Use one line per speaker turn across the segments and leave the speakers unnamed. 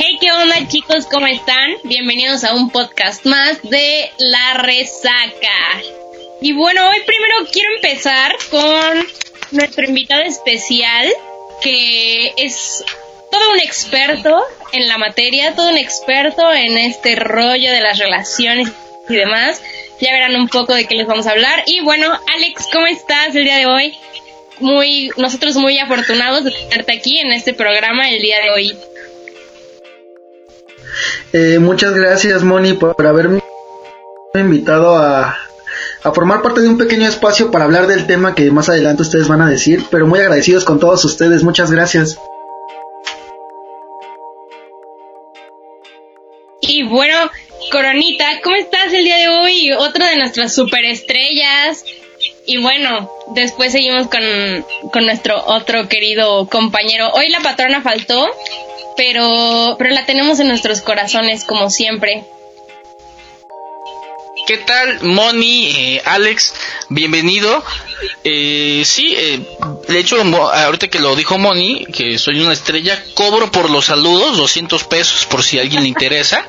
Hey, ¿qué onda chicos? ¿Cómo están? Bienvenidos a un podcast más de La Resaca. Y bueno, hoy primero quiero empezar con nuestro invitado especial, que es todo un experto en la materia, todo un experto en este rollo de las relaciones y demás. Ya verán un poco de qué les vamos a hablar. Y bueno, Alex, ¿cómo estás el día de hoy? Muy, nosotros muy afortunados de tenerte aquí en este programa el día de hoy.
Eh, muchas gracias, Moni, por haberme invitado a, formar parte de un pequeño espacio para hablar del tema que más adelante ustedes van a decir, pero muy agradecidos con todos ustedes, muchas gracias.
Y bueno, Coronita, ¿cómo estás el día de hoy? Otra de nuestras superestrellas. Y bueno, después seguimos con nuestro otro querido compañero. Hoy la patrona faltó, pero, pero la tenemos en nuestros corazones como siempre.
¿Qué tal, Moni, eh, Alex? Bienvenido. Eh, sí, eh, de hecho, ahorita que lo dijo Moni, que soy una estrella, cobro por los saludos 200 pesos por si a alguien le interesa.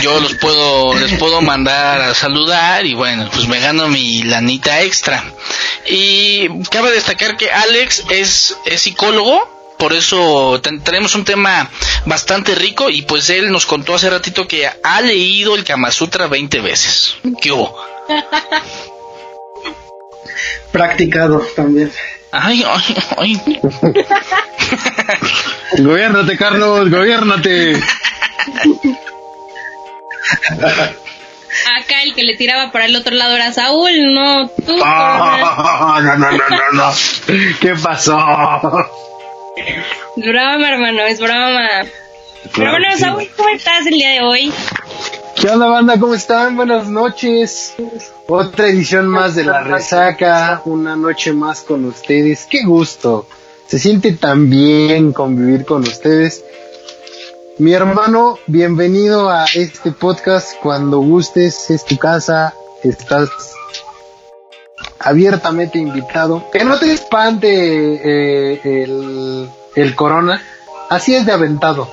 Yo los puedo, les puedo mandar a saludar y bueno, pues me gano mi lanita extra. Y cabe destacar que Alex es, es psicólogo, por eso tenemos un tema bastante rico y pues él nos contó hace ratito que ha leído el Kama Sutra 20 veces. ¿Qué hubo?
Practicado también.
Ay, ay, ay.
gobiernate, Carlos, gobiernate.
Acá el que le tiraba para el otro lado era Saúl, no tú.
Oh, no, no, no, no, no. ¿Qué pasó?
Es broma, hermano, es broma. Pero bueno, Saúl, ¿cómo estás el día de hoy?
¿Qué onda, banda? ¿Cómo están? Buenas noches. Otra edición más de La Resaca, una noche más con ustedes. Qué gusto. Se siente tan bien convivir con ustedes. Mi hermano, bienvenido a este podcast. Cuando gustes, es tu casa. Estás abiertamente invitado. Que no te espante eh, el, el corona. Así es de aventado.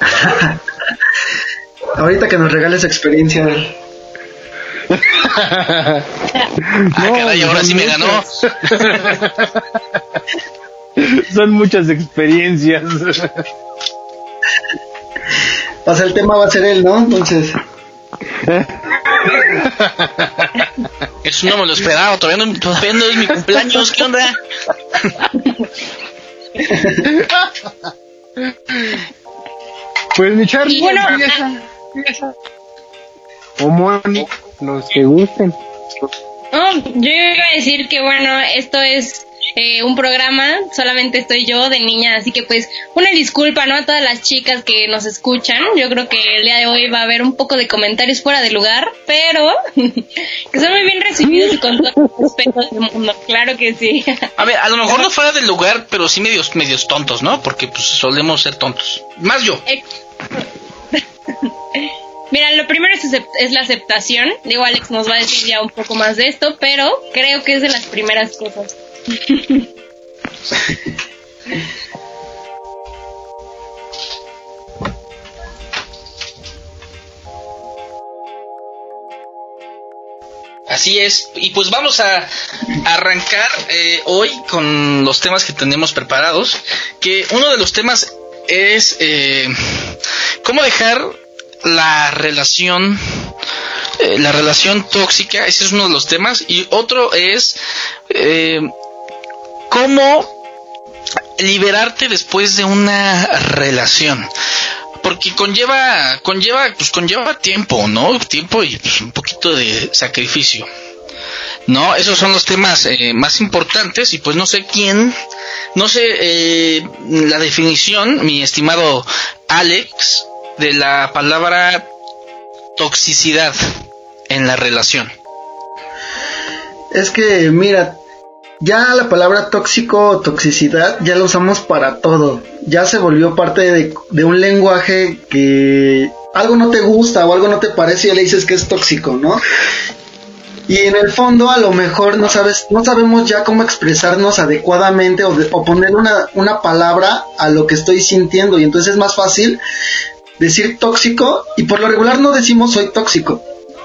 Ahorita que nos regales experiencia.
ah, caray, ahora sí me ganó.
Son muchas experiencias.
O sea, el tema va a ser él, ¿no? Entonces.
Eso no me lo esperaba, todavía no, todavía no es mi cumpleaños, ¿qué onda?
Pues mi Charlie,
bueno,
empieza, empieza. O Moni, los que gusten.
No, yo iba a decir que bueno, esto es eh, un programa, solamente estoy yo de niña, así que pues una disculpa, ¿no? A todas las chicas que nos escuchan, yo creo que el día de hoy va a haber un poco de comentarios fuera de lugar, pero que son muy bien recibidos y con todo el respeto del mundo, claro que sí.
A ver, a lo mejor no fuera del lugar, pero sí medios, medios tontos, ¿no? Porque pues solemos ser tontos. Más yo.
Eh, Mira, lo primero es, es la aceptación. Digo, Alex nos va a decir ya un poco más de esto, pero creo que es de las primeras cosas.
Así es, y pues vamos a arrancar eh, hoy con los temas que tenemos preparados, que uno de los temas es eh, cómo dejar la relación, eh, la relación tóxica, ese es uno de los temas, y otro es eh, cómo liberarte después de una relación. Porque conlleva conlleva pues conlleva tiempo no tiempo y pues, un poquito de sacrificio no esos son los temas eh, más importantes y pues no sé quién no sé eh, la definición mi estimado Alex de la palabra toxicidad en la relación.
Es que, mira, ya la palabra tóxico o toxicidad ya la usamos para todo. Ya se volvió parte de, de un lenguaje que algo no te gusta o algo no te parece y le dices que es tóxico, ¿no? y en el fondo a lo mejor no sabes, no sabemos ya cómo expresarnos adecuadamente o, o poner una, una palabra a lo que estoy sintiendo y entonces es más fácil decir tóxico y por lo regular no decimos soy tóxico.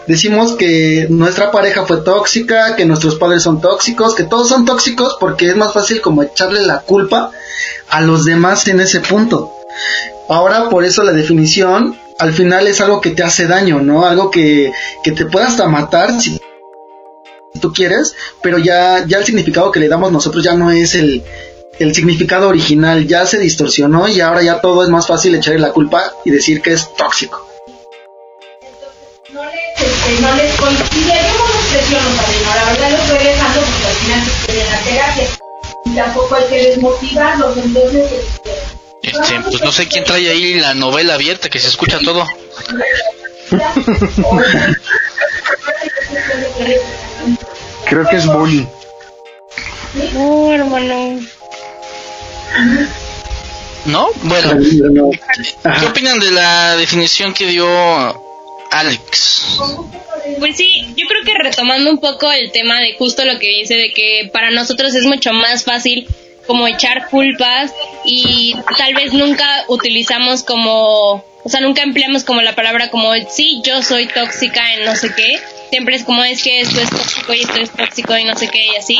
Decimos que nuestra pareja fue tóxica, que nuestros padres son tóxicos, que todos son tóxicos porque es más fácil como echarle la culpa a los demás en ese punto. Ahora por eso la definición al final es algo que te hace daño, ¿no? Algo que, que te puede hasta matar si tú quieres, pero ya, ya el significado que le damos nosotros ya no es el, el significado original, ya se distorsionó y ahora ya todo es más fácil echarle la culpa y decir que es tóxico.
No les, no les coincide, yo no presiono también, la verdad lo estoy dejando porque al final se quiere la terapia y tampoco hay que desmotivarlos, entonces este,
Este, pues no sé quién trae ahí la novela abierta que se escucha todo.
Creo que es bullying.
No, hermano.
¿No? Bueno,
No.
¿qué opinan de la definición que dio Alex?
Pues sí, yo creo que retomando un poco el tema de justo lo que dice de que para nosotros es mucho más fácil como echar culpas y tal vez nunca utilizamos como, o sea, nunca empleamos como la palabra como sí, yo soy tóxica en no sé qué. Siempre es como es que esto es tóxico y esto es tóxico y no sé qué y así.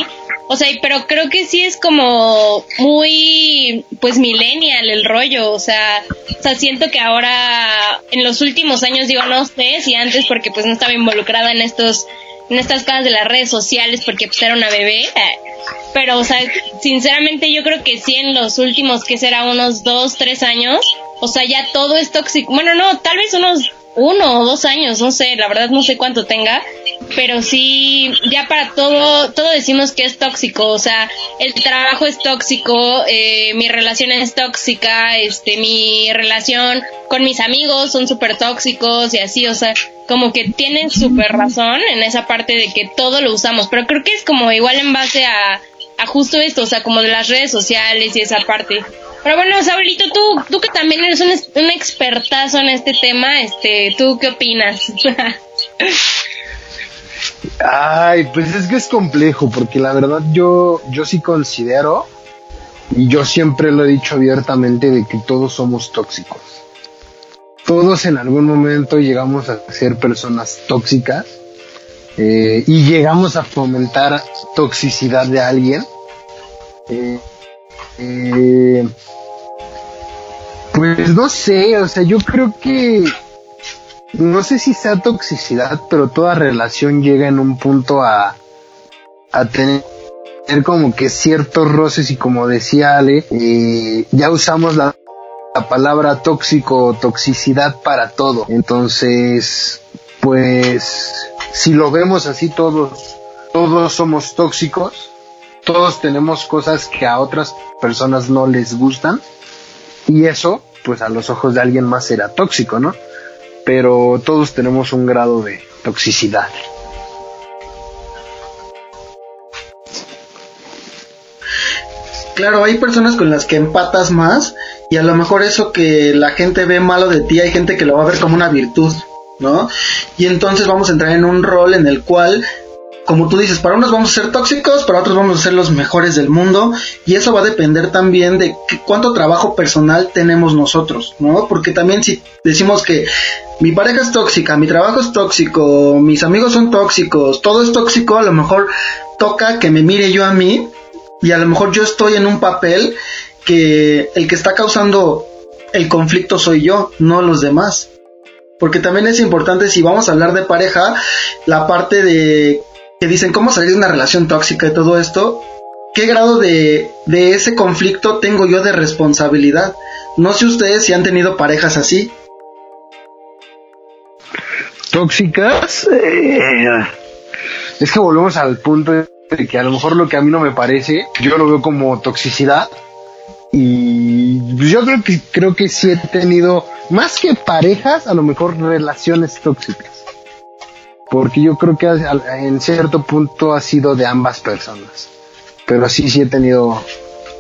O sea, pero creo que sí es como muy, pues millennial el rollo, o sea, o sea, siento que ahora, en los últimos años, digo, no sé si antes porque pues no estaba involucrada en estos, en estas cosas de las redes sociales porque pues era una bebé, pero o sea, sinceramente yo creo que sí en los últimos, que será unos dos, tres años, o sea, ya todo es tóxico, bueno, no, tal vez unos uno o dos años, no sé, la verdad no sé cuánto tenga, pero sí, ya para todo, todo decimos que es tóxico, o sea, el trabajo es tóxico, eh, mi relación es tóxica, este, mi relación con mis amigos son súper tóxicos y así, o sea, como que tienen súper razón en esa parte de que todo lo usamos, pero creo que es como igual en base a, a justo esto, o sea, como de las redes sociales y esa parte. Pero bueno, Saulito, tú, tú que también eres un, expertazo en este tema, este, ¿tú qué opinas?
Ay, pues es que es complejo, porque la verdad yo, yo sí considero, y yo siempre lo he dicho abiertamente, de que todos somos tóxicos. Todos en algún momento llegamos a ser personas tóxicas eh, y llegamos a fomentar toxicidad de alguien. Eh, eh, pues no sé, o sea, yo creo que no sé si sea toxicidad, pero toda relación llega en un punto a, a tener como que ciertos roces y como decía Ale, eh, ya usamos la, la palabra tóxico o toxicidad para todo. Entonces, pues, si lo vemos así todos, todos somos tóxicos, todos tenemos cosas que a otras personas no les gustan y eso, pues a los ojos de alguien más será tóxico, ¿no? pero todos tenemos un grado de toxicidad.
Claro, hay personas con las que empatas más y a lo mejor eso que la gente ve malo de ti, hay gente que lo va a ver como una virtud, ¿no? Y entonces vamos a entrar en un rol en el cual, como tú dices, para unos vamos a ser tóxicos, para otros vamos a ser los mejores del mundo y eso va a depender también de qué- cuánto trabajo personal tenemos nosotros, ¿no? Porque también si decimos que mi pareja es tóxica, mi trabajo es tóxico, mis amigos son tóxicos, todo es tóxico, a lo mejor toca que me mire yo a mí y a lo mejor yo estoy en un papel que el que está causando el conflicto soy yo, no los demás. Porque también es importante si vamos a hablar de pareja, la parte de que dicen cómo salir de una relación tóxica y todo esto, ¿qué grado de, de ese conflicto tengo yo de responsabilidad? No sé ustedes si han tenido parejas así.
Tóxicas, eh, es que volvemos al punto de que a lo mejor lo que a mí no me parece, yo lo veo como toxicidad y pues yo creo que creo que sí he tenido más que parejas, a lo mejor relaciones tóxicas. Porque yo creo que en cierto punto ha sido de ambas personas. Pero sí, sí he tenido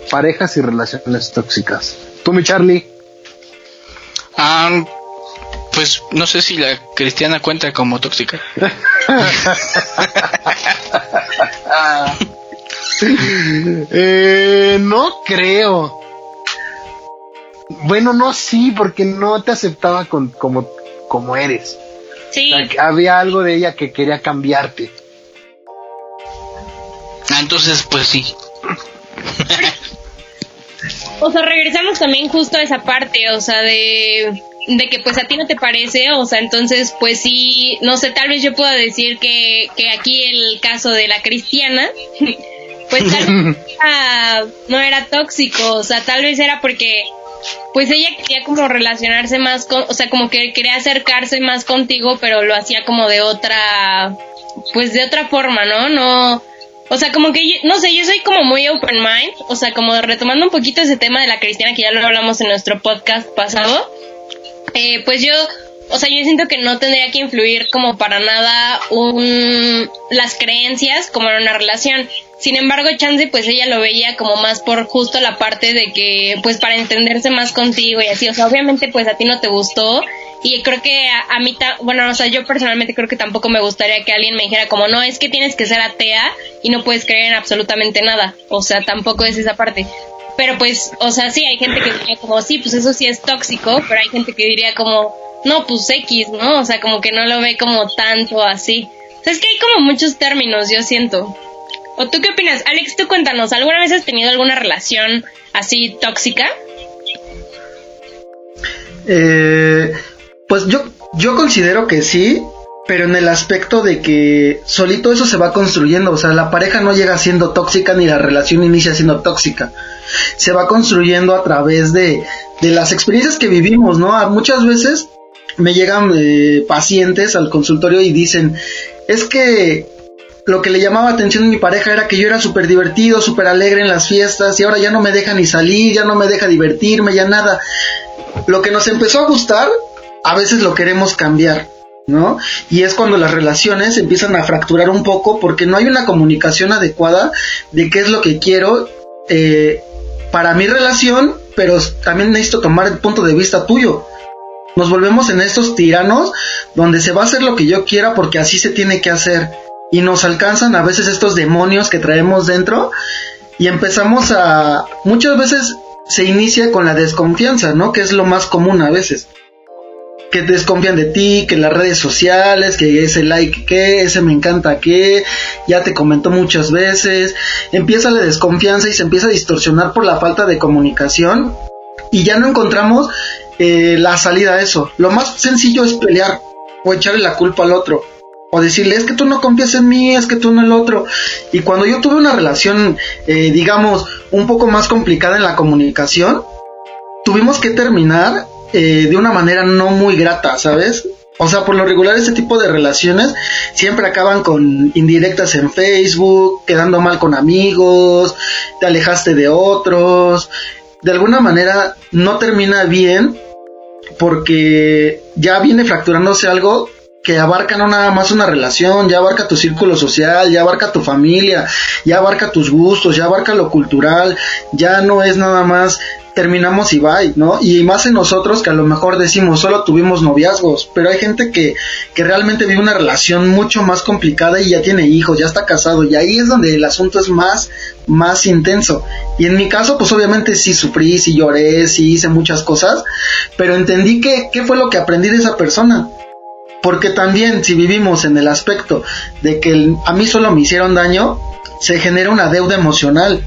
parejas y relaciones tóxicas. ¿Tú, mi Charlie?
Ah, pues no sé si la cristiana cuenta como tóxica.
eh, no creo. Bueno, no, sí, porque no te aceptaba con, como, como eres.
Sí.
O sea, que había algo de ella que quería cambiarte.
Ah, entonces, pues sí.
O sea, regresamos también justo a esa parte, o sea, de, de que pues a ti no te parece, o sea, entonces pues sí, no sé, tal vez yo pueda decir que, que aquí el caso de la cristiana, pues tal vez no era tóxico, o sea, tal vez era porque pues ella quería como relacionarse más con, o sea, como que quería acercarse más contigo, pero lo hacía como de otra, pues de otra forma, ¿no? No, o sea, como que, yo, no sé, yo soy como muy open mind, o sea, como retomando un poquito ese tema de la cristiana que ya lo hablamos en nuestro podcast pasado, eh, pues yo, o sea, yo siento que no tendría que influir como para nada un, las creencias como en una relación. Sin embargo, Chance, pues ella lo veía como más por justo la parte de que, pues para entenderse más contigo y así, o sea, obviamente pues a ti no te gustó y creo que a, mí, ta- bueno, o sea, yo personalmente creo que tampoco me gustaría que alguien me dijera como, no, es que tienes que ser atea y no puedes creer en absolutamente nada. O sea, tampoco es esa parte. Pero pues, o sea, sí, hay gente que diría como, sí, pues eso sí es tóxico, pero hay gente que diría como, no, pues X, ¿no? O sea, como que no lo ve como tanto así. O sea, es que hay como muchos términos, yo siento. ¿O tú qué opinas? Alex, tú cuéntanos, ¿alguna vez has tenido alguna relación así tóxica?
Eh, pues yo, yo considero que sí, pero en el aspecto de que solito eso se va construyendo, o sea, la pareja no llega siendo tóxica ni la relación inicia siendo tóxica. Se va construyendo a través de, de las experiencias que vivimos, ¿no? Muchas veces me llegan eh, pacientes al consultorio y dicen, es que lo que le llamaba atención a mi pareja era que yo era súper divertido, súper alegre en las fiestas y ahora ya no me deja ni salir, ya no me deja divertirme, ya nada. Lo que nos empezó a gustar, a veces lo queremos cambiar, ¿no? Y es cuando las relaciones empiezan a fracturar un poco porque no hay una comunicación adecuada de qué es lo que quiero eh, para mi relación, pero también necesito tomar el punto de vista tuyo. Nos volvemos en estos tiranos donde se va a hacer lo que yo quiera porque así se tiene que hacer. Y nos alcanzan a veces estos demonios que traemos dentro y empezamos a... Muchas veces se inicia con la desconfianza, ¿no? Que es lo más común a veces. Que desconfían de ti, que las redes sociales, que ese like que, ese me encanta que, ya te comentó muchas veces. Empieza la desconfianza y se empieza a distorsionar por la falta de comunicación y ya no encontramos eh, la salida a eso. Lo más sencillo es pelear o echarle la culpa al otro. O decirle, es que tú no confías en mí, es que tú no el otro. Y cuando yo tuve una relación, eh, digamos, un poco más complicada en la comunicación, tuvimos que terminar eh, de una manera no muy grata, ¿sabes? O sea, por lo regular este tipo de relaciones siempre acaban con indirectas en Facebook, quedando mal con amigos, te alejaste de otros. De alguna manera no termina bien porque ya viene fracturándose algo que abarca no nada más una relación, ya abarca tu círculo social, ya abarca tu familia, ya abarca tus gustos, ya abarca lo cultural, ya no es nada más terminamos y bye, ¿no? Y más en nosotros que a lo mejor decimos solo tuvimos noviazgos, pero hay gente que, que realmente vive una relación mucho más complicada y ya tiene hijos, ya está casado, y ahí es donde el asunto es más, más intenso. Y en mi caso, pues obviamente sí sufrí, sí lloré, sí hice muchas cosas, pero entendí que, qué fue lo que aprendí de esa persona. Porque también si vivimos en el aspecto de que el- a mí solo me hicieron daño, se genera una deuda emocional.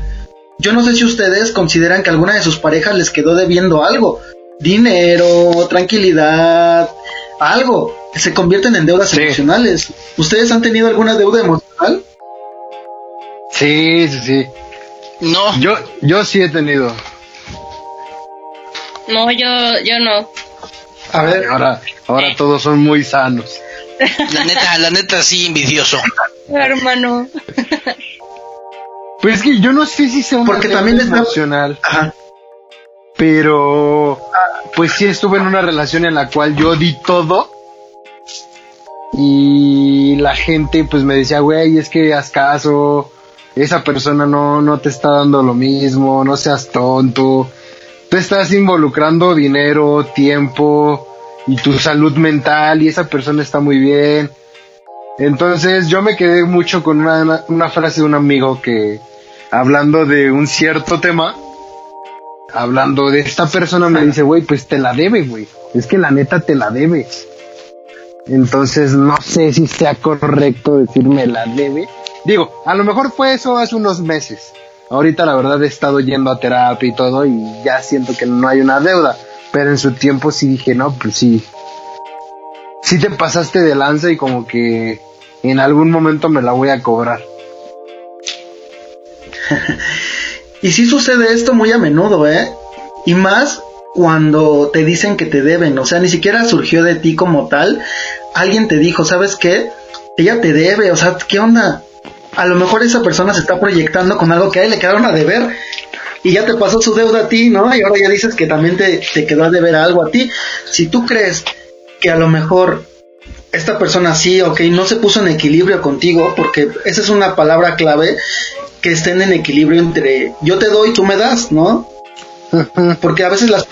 Yo no sé si ustedes consideran que alguna de sus parejas les quedó debiendo algo. Dinero, tranquilidad, algo. Se convierten en deudas
Sí.
emocionales. ¿Ustedes han tenido alguna deuda emocional?
Sí, sí, sí.
No,
Yo, yo sí he tenido.
No, yo, yo no.
A ver,
Ahora, ahora todos son muy sanos.
la neta, la neta sí envidioso.
Hermano.
Pues es que yo no sé si sea una
Porque también está-
emocional,
ajá.
pero pues sí estuve en una relación en la cual yo di todo y la gente pues me decía, güey, es que haz caso, esa persona no, no te está dando lo mismo, no seas tonto, tú estás involucrando dinero, tiempo y tu salud mental y esa persona está muy bien. Entonces yo me quedé mucho con una, una frase de un amigo que hablando de un cierto tema, hablando de esta persona me dice, güey, pues te la debe, güey. Es que la neta te la debe. Entonces no sé si sea correcto decirme la debe. Digo, a lo mejor fue eso hace unos meses. Ahorita la verdad he estado yendo a terapia y todo y ya siento que no hay una deuda. Pero en su tiempo sí dije, no, pues sí. Sí te pasaste de lanza y como que en algún momento me la voy a cobrar.
y sí sucede esto muy a menudo, ¿eh? Y más cuando te dicen que te deben, o sea, ni siquiera surgió de ti como tal, alguien te dijo, ¿sabes qué? Ella te debe, o sea, ¿qué onda? A lo mejor esa persona se está proyectando con algo que a él le quedaron a deber y ya te pasó su deuda a ti, ¿no? Y ahora ya dices que también te, te quedó a deber algo a ti. Si tú crees que a lo mejor esta persona sí, ok, no se puso en equilibrio contigo, porque esa es una palabra clave, que estén en equilibrio entre yo te doy, tú me das, ¿no? Porque a veces las,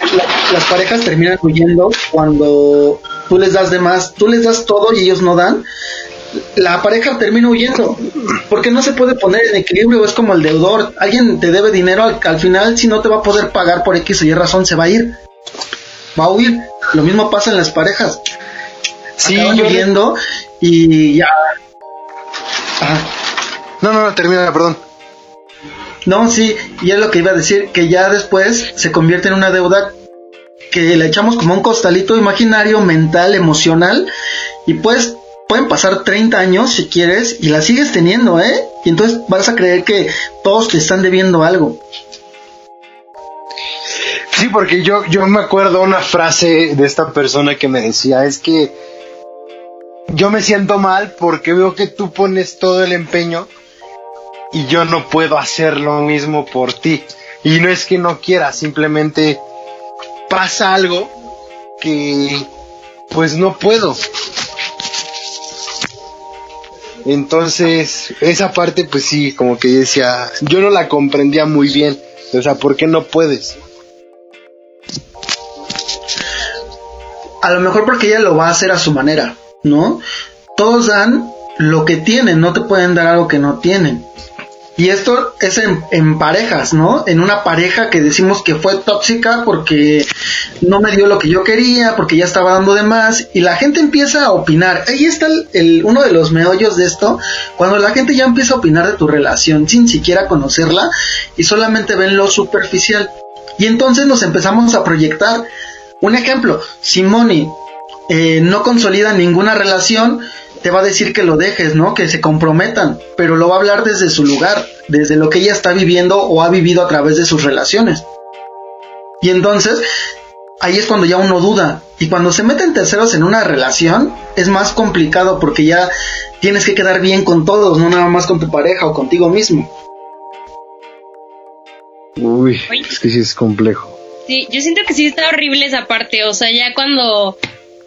las parejas terminan huyendo cuando tú les das de más, tú les das todo y ellos no dan. La pareja termina huyendo porque no se puede poner en equilibrio. Es como el deudor. Alguien te debe dinero al, al final, si no te va a poder pagar por X o Y razón, se va a ir. Va a huir. Lo mismo pasa en las parejas.
Sí,
Acaban
yo-
huyendo y ya. Ajá.
No, no, no, termina, perdón.
No, sí, y es lo que iba a decir, que ya después se convierte en una deuda que le echamos como un costalito imaginario, mental, emocional, y pues pueden pasar 30 años si quieres y la sigues teniendo, ¿eh? Y entonces vas a creer que todos te están debiendo algo.
Sí, porque yo, yo me acuerdo una frase de esta persona que me decía, es que yo me siento mal porque veo que tú pones todo el empeño y yo no puedo hacer lo mismo por ti. Y no es que no quiera, simplemente pasa algo que pues no puedo. Entonces, esa parte pues sí, como que decía, yo no la comprendía muy bien. O sea, ¿por qué no puedes?
A lo mejor porque ella lo va a hacer a su manera, ¿no? Todos dan lo que tienen, no te pueden dar algo que no tienen. Y esto es en, en parejas, ¿no? En una pareja que decimos que fue tóxica porque no me dio lo que yo quería, porque ya estaba dando de más, y la gente empieza a opinar. Ahí está el, uno de los meollos de esto, cuando la gente ya empieza a opinar de tu relación sin siquiera conocerla y solamente ven lo superficial. Y entonces nos empezamos a proyectar. Un ejemplo, si Moni eh, no consolida ninguna relación, te va a decir que lo dejes, ¿no? Que se comprometan, pero lo va a hablar desde su lugar, desde lo que ella está viviendo o ha vivido a través de sus relaciones. Y entonces, ahí es cuando ya uno duda. Y cuando se meten terceros en una relación, es más complicado porque ya tienes que quedar bien con todos, no nada más con tu pareja o contigo mismo.
Uy, es que sí es complejo.
Sí, yo siento que sí está horrible esa parte, o sea, ya cuando,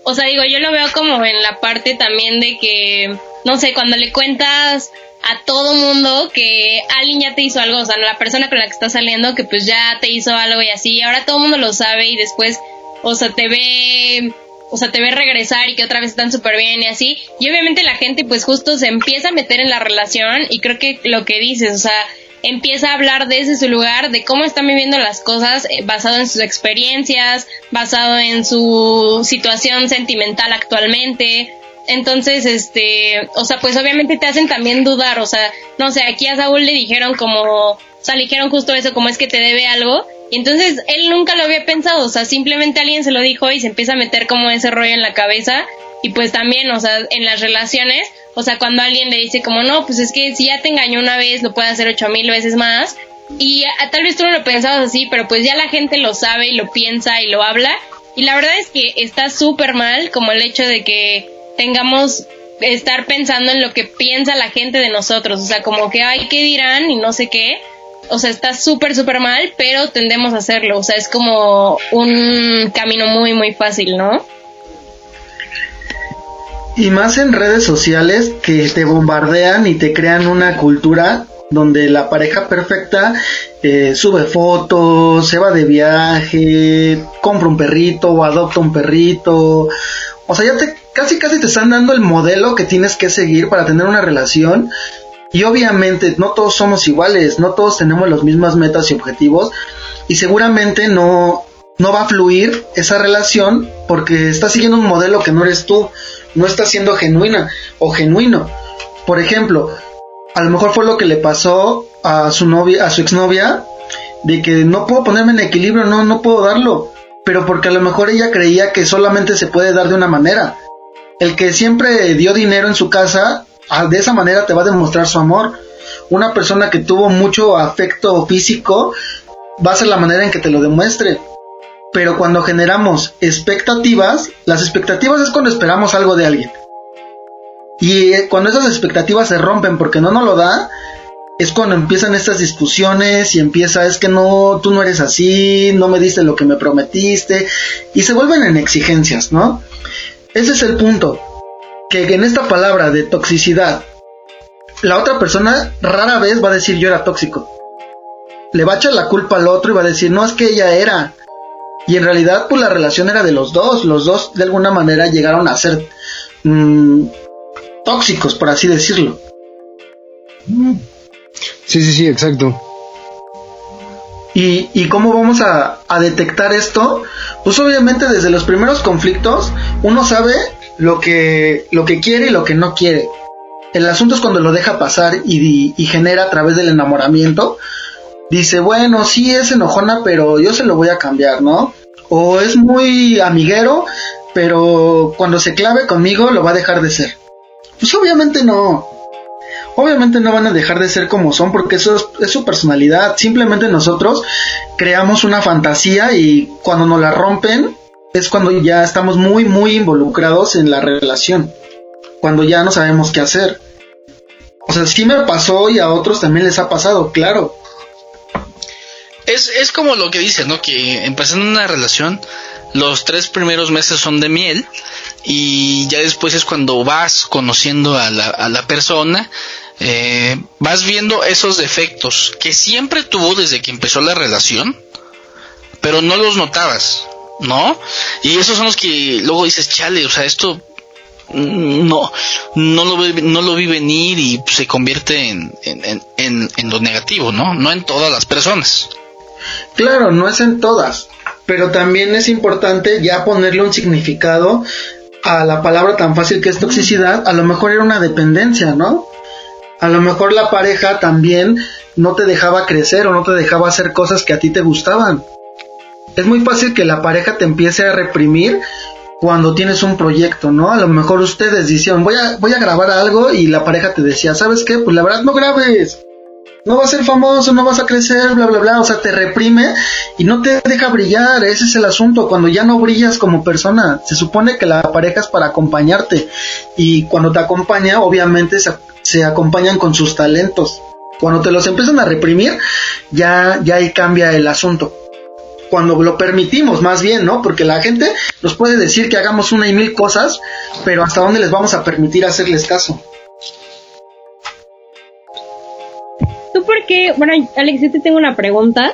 o sea, digo, yo lo veo como en la parte también de que, no sé, cuando le cuentas a todo mundo que alguien ya te hizo algo, o sea, la persona con la que estás saliendo que pues ya te hizo algo y así, y ahora todo el mundo lo sabe y después, o sea, te ve, o sea, te ve regresar y que otra vez están súper bien y así, y obviamente la gente pues justo se empieza a meter en la relación y creo que lo que dices, o sea, empieza a hablar desde su lugar, de cómo están viviendo las cosas, eh, basado en sus experiencias, basado en su situación sentimental actualmente. Entonces, este, o sea, pues obviamente te hacen también dudar, o sea, no sé, aquí a Saúl le dijeron como, o sea, le dijeron justo eso, como es que te debe algo, y entonces él nunca lo había pensado, o sea, simplemente alguien se lo dijo y se empieza a meter como ese rollo en la cabeza, y pues también, o sea, en las relaciones, o sea, cuando alguien le dice como, no, pues es que si ya te engañó una vez, lo puede hacer ocho mil veces más. Y a- tal vez tú no lo pensabas así, pero pues ya la gente lo sabe y lo piensa y lo habla. Y la verdad es que está súper mal como el hecho de que tengamos estar pensando en lo que piensa la gente de nosotros. O sea, como que, ay, ¿qué dirán? Y no sé qué. O sea, está súper, súper mal, pero tendemos a hacerlo. O sea, es como un camino muy, muy fácil, ¿no?
Y más en redes sociales que te bombardean y te crean una cultura donde la pareja perfecta eh, sube fotos, se va de viaje, compra un perrito o adopta un perrito. O sea, ya te casi casi te están dando el modelo que tienes que seguir para tener una relación. Y obviamente no todos somos iguales, no todos tenemos las mismas metas y objetivos. Y seguramente no, no va a fluir esa relación porque estás siguiendo un modelo que no eres tú, no estás siendo genuina o genuino. Por ejemplo, a lo mejor fue lo que le pasó a su novia, a su exnovia, de que no puedo ponerme en equilibrio, no, no puedo darlo. Pero porque a lo mejor ella creía que solamente se puede dar de una manera. El que siempre dio dinero en su casa, de esa manera te va a demostrar su amor. Una persona que tuvo mucho afecto físico, va a ser la manera en que te lo demuestre. Pero cuando generamos expectativas, las expectativas es cuando esperamos algo de alguien. Y eh, cuando esas expectativas se rompen porque no nos lo da, es cuando empiezan estas discusiones y empieza, es que no, tú no eres así, no me diste lo que me prometiste, y se vuelven en exigencias, ¿no? Ese es el punto, que en esta palabra de toxicidad, la otra persona rara vez va a decir yo era tóxico. Le va a echar la culpa al otro y va a decir, no es que ella era. Y en realidad, pues la relación era de los dos. Los dos de alguna manera llegaron a ser mmm, tóxicos, por así decirlo.
Sí, sí, sí, exacto.
¿Y, y cómo vamos a, a, detectar esto? Pues obviamente desde los primeros conflictos uno sabe lo que, lo que quiere y lo que no quiere. El asunto es cuando lo deja pasar y, y genera a través del enamoramiento. Dice, bueno, sí es enojona, pero yo se lo voy a cambiar, ¿no? O es muy amiguero, pero cuando se clave conmigo lo va a dejar de ser. Pues obviamente no. Obviamente no van a dejar de ser como son porque eso es, es, su personalidad. Simplemente nosotros creamos una fantasía y cuando nos la rompen es cuando ya estamos muy muy involucrados en la relación. Cuando ya no sabemos qué hacer. O sea, sí me pasó y a otros también les ha pasado, claro.
Es, es como lo que dices, ¿no? Que empezando una relación, los tres primeros meses son de miel y ya después es cuando vas conociendo a la, a la persona, eh, vas viendo esos defectos que siempre tuvo desde que empezó la relación, pero no los notabas, ¿no? Y esos son los que luego dices, chale, o sea, esto no, no lo, no lo vi venir y se convierte en, en, en, en lo negativo, ¿no? No en todas las personas.
Claro, no es en todas, pero también es importante ya ponerle un significado a la palabra tan fácil que es toxicidad, a lo mejor era una dependencia, ¿no? A lo mejor la pareja también no te dejaba crecer o no te dejaba hacer cosas que a ti te gustaban. Es muy fácil que la pareja te empiece a reprimir cuando tienes un proyecto, ¿no? A lo mejor ustedes decían, voy a, voy a grabar algo y la pareja te decía, ¿sabes qué? Pues la verdad no grabes. No vas a ser famoso, no vas a crecer, bla, bla, bla. O sea, te reprime y no te deja brillar. Ese es el asunto. Cuando ya no brillas como persona, se supone que la pareja es para acompañarte. Y cuando te acompaña, obviamente se, se acompañan con sus talentos. Cuando te los empiezan a reprimir, ya, ya ahí cambia el asunto cuando lo permitimos, más bien, ¿no? Porque la gente nos puede decir que hagamos una y mil cosas, pero hasta dónde les vamos a permitir hacerles caso.
¿Tú por qué, bueno, Alex, yo te tengo una pregunta.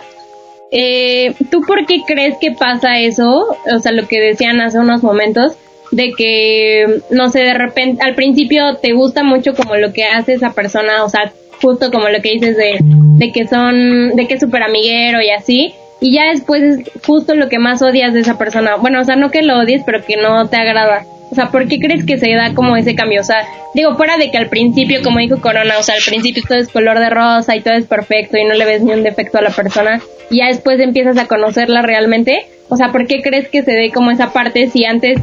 Eh, ¿Tú por qué crees que pasa eso? O sea, lo que decían hace unos momentos, de que, no sé, de repente, al principio te gusta mucho como lo que hace esa persona, o sea, justo como lo que dices de, de que son, de que es súper amiguero y así, y ya después es justo lo que más odias de esa persona. Bueno, o sea, no que lo odies, pero que no te agrada. O sea, ¿por qué crees que se da como ese cambio? O sea, digo, fuera de que al principio, como dijo Corona, o sea, al principio todo es color de rosa y todo es perfecto y no le ves ni un defecto a la persona, y ya después empiezas a conocerla realmente. O sea, ¿por qué crees que se dé como esa parte si antes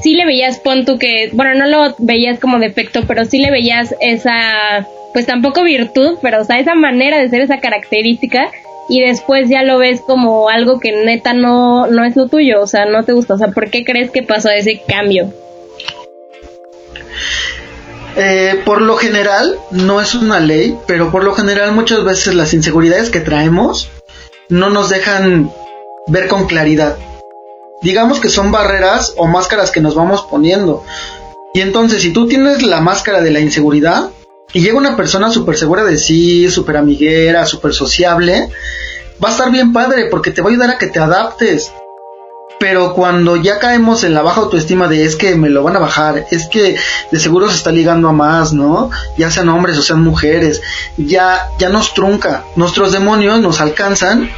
sí le veías, pon tú que, bueno, no lo veías como defecto, pero sí le veías esa, pues tampoco virtud, pero o sea, esa manera de ser, esa característica, y después ya lo ves como algo que neta no, no es lo tuyo, o sea, no te gusta, o sea, ¿por qué crees que pasó ese cambio?
Eh, por lo general, no es una ley, pero por lo general muchas veces las inseguridades que traemos no nos dejan ver con claridad. Digamos que son barreras o máscaras que nos vamos poniendo. Y entonces, si tú tienes la máscara de la inseguridad y llega una persona súper segura de sí, súper amiguera, súper sociable, va a estar bien padre porque te va a ayudar a que te adaptes. Pero cuando ya caemos en la baja autoestima de es que me lo van a bajar, es que de seguro se está ligando a más, ¿no? Ya sean hombres o sean mujeres, ya, ya nos trunca. Nuestros demonios nos alcanzan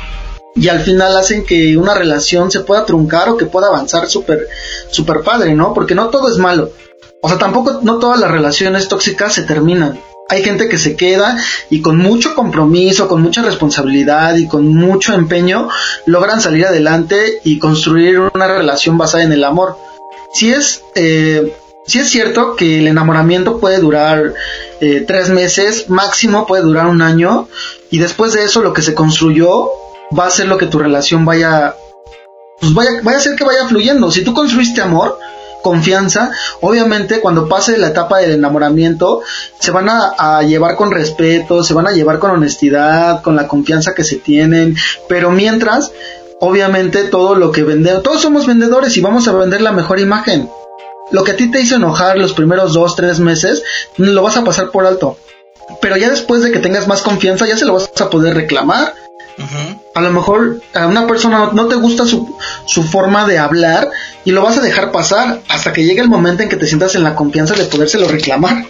y al final hacen que una relación se pueda truncar o que pueda avanzar súper, súper padre, ¿no? Porque no todo es malo. O sea, tampoco, no todas las relaciones tóxicas se terminan hay gente que se queda y con mucho compromiso, con mucha responsabilidad y con mucho empeño logran salir adelante y construir una relación basada en el amor. Si es, eh, si es cierto que el enamoramiento puede durar eh, tres meses, máximo puede durar un año y después de eso lo que se construyó va a ser lo que tu relación vaya, pues vaya, vaya a hacer que vaya fluyendo. Si tú construiste amor, confianza, obviamente cuando pase la etapa del enamoramiento, se van a, llevar con respeto, se van a llevar con honestidad, con la confianza que se tienen, pero mientras, obviamente todo lo que vendemos, todos somos vendedores y vamos a vender la mejor imagen. Lo que a ti te hizo enojar los primeros dos, tres meses, lo vas a pasar por alto. Pero ya después de que tengas más confianza, ya se lo vas a poder reclamar a lo mejor a una persona no te gusta su, su forma de hablar y lo vas a dejar pasar hasta que llegue el momento en que te sientas en la confianza de podérselo reclamar.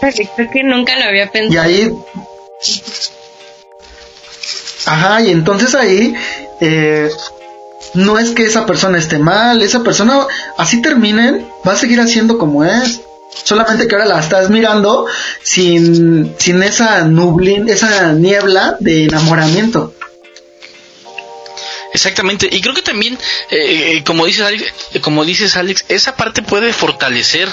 Creo que nunca lo había pensado.
Y ahí. Ajá, y entonces ahí. Eh, no es que esa persona esté mal, esa persona así terminen, va a seguir haciendo como es. Solamente que ahora la estás mirando sin, sin esa nublin, esa niebla de enamoramiento.
Exactamente, y creo que también, eh, eh, como dices Alex, como dices Alex, esa parte puede fortalecer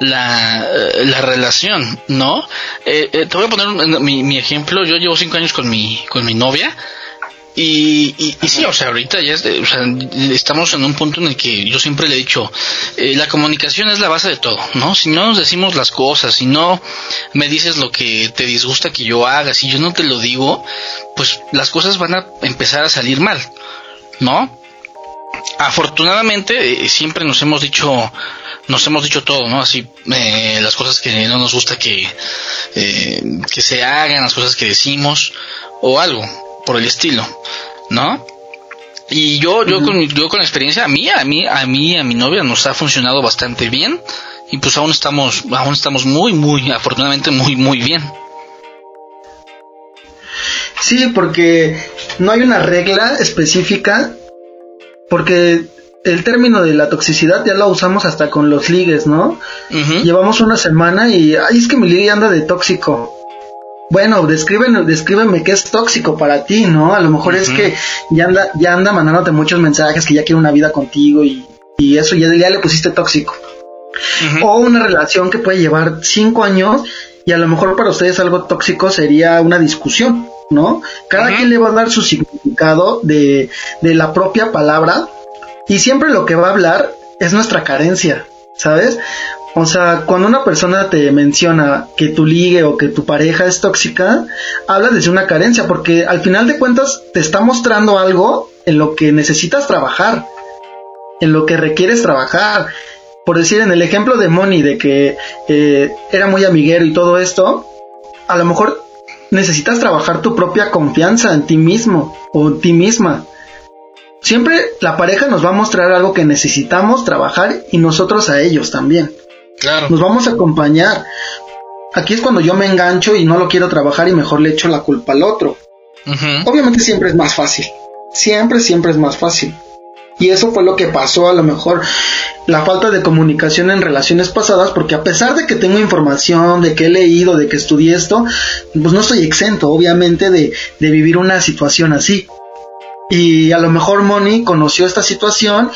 la, eh, la relación, ¿no? te voy a poner mi, mi, ejemplo. Yo llevo cinco años con mi con mi novia y, y, sí, o sea, ahorita ya estamos en un punto en el que yo siempre le he dicho, eh, la comunicación es la base de todo, ¿no? Si no nos decimos las cosas, si no me dices lo que te disgusta que yo haga, si yo no te lo digo, pues las cosas van a empezar a salir mal, ¿no? Afortunadamente eh, siempre nos hemos dicho nos hemos dicho todo, ¿no? Así, eh, las cosas que no nos gusta que, que se hagan, las cosas que decimos o algo por el estilo, ¿no? Y yo, yo con, yo con experiencia, a mí, a mí, a mí, a mi novia nos ha funcionado bastante bien y pues aún estamos, aún estamos muy, muy, afortunadamente muy, muy bien.
Sí, porque no hay una regla específica, porque el término de la toxicidad ya lo usamos hasta con los ligues, ¿no? Llevamos una semana y, ay, es que mi ligue anda de tóxico bueno, descríbeme, descríbeme qué es tóxico para ti, ¿no? A lo mejor es que ya anda, ya anda mandándote muchos mensajes que ya quiere una vida contigo y, y eso ya, ya, le pusiste tóxico. O una relación que puede llevar cinco años y a lo mejor para ustedes algo tóxico sería una discusión, ¿no? Cada quien le va a dar su significado de, de la propia palabra y siempre lo que va a hablar es nuestra carencia, ¿sabes? O sea, cuando una persona te menciona que tu ligue o que tu pareja es tóxica, habla desde una carencia, porque al final de cuentas te está mostrando algo en lo que necesitas trabajar, en lo que requieres trabajar. Por decir, en el ejemplo de Moni, de que eh, era muy amiguero y todo esto, a lo mejor necesitas trabajar tu propia confianza en ti mismo o en ti misma. Siempre la pareja nos va a mostrar algo que necesitamos trabajar y nosotros a ellos también. Nos vamos a acompañar. Aquí es cuando yo me engancho y no lo quiero trabajar y mejor le echo la culpa al otro. Obviamente siempre es más fácil. Siempre, siempre es más fácil. Y eso fue lo que pasó a lo mejor la falta de comunicación en relaciones pasadas, porque a pesar de que tengo información, de que he leído, de que estudié esto, pues no estoy exento, obviamente, de, de vivir una situación así. Y a lo mejor Moni conoció esta situación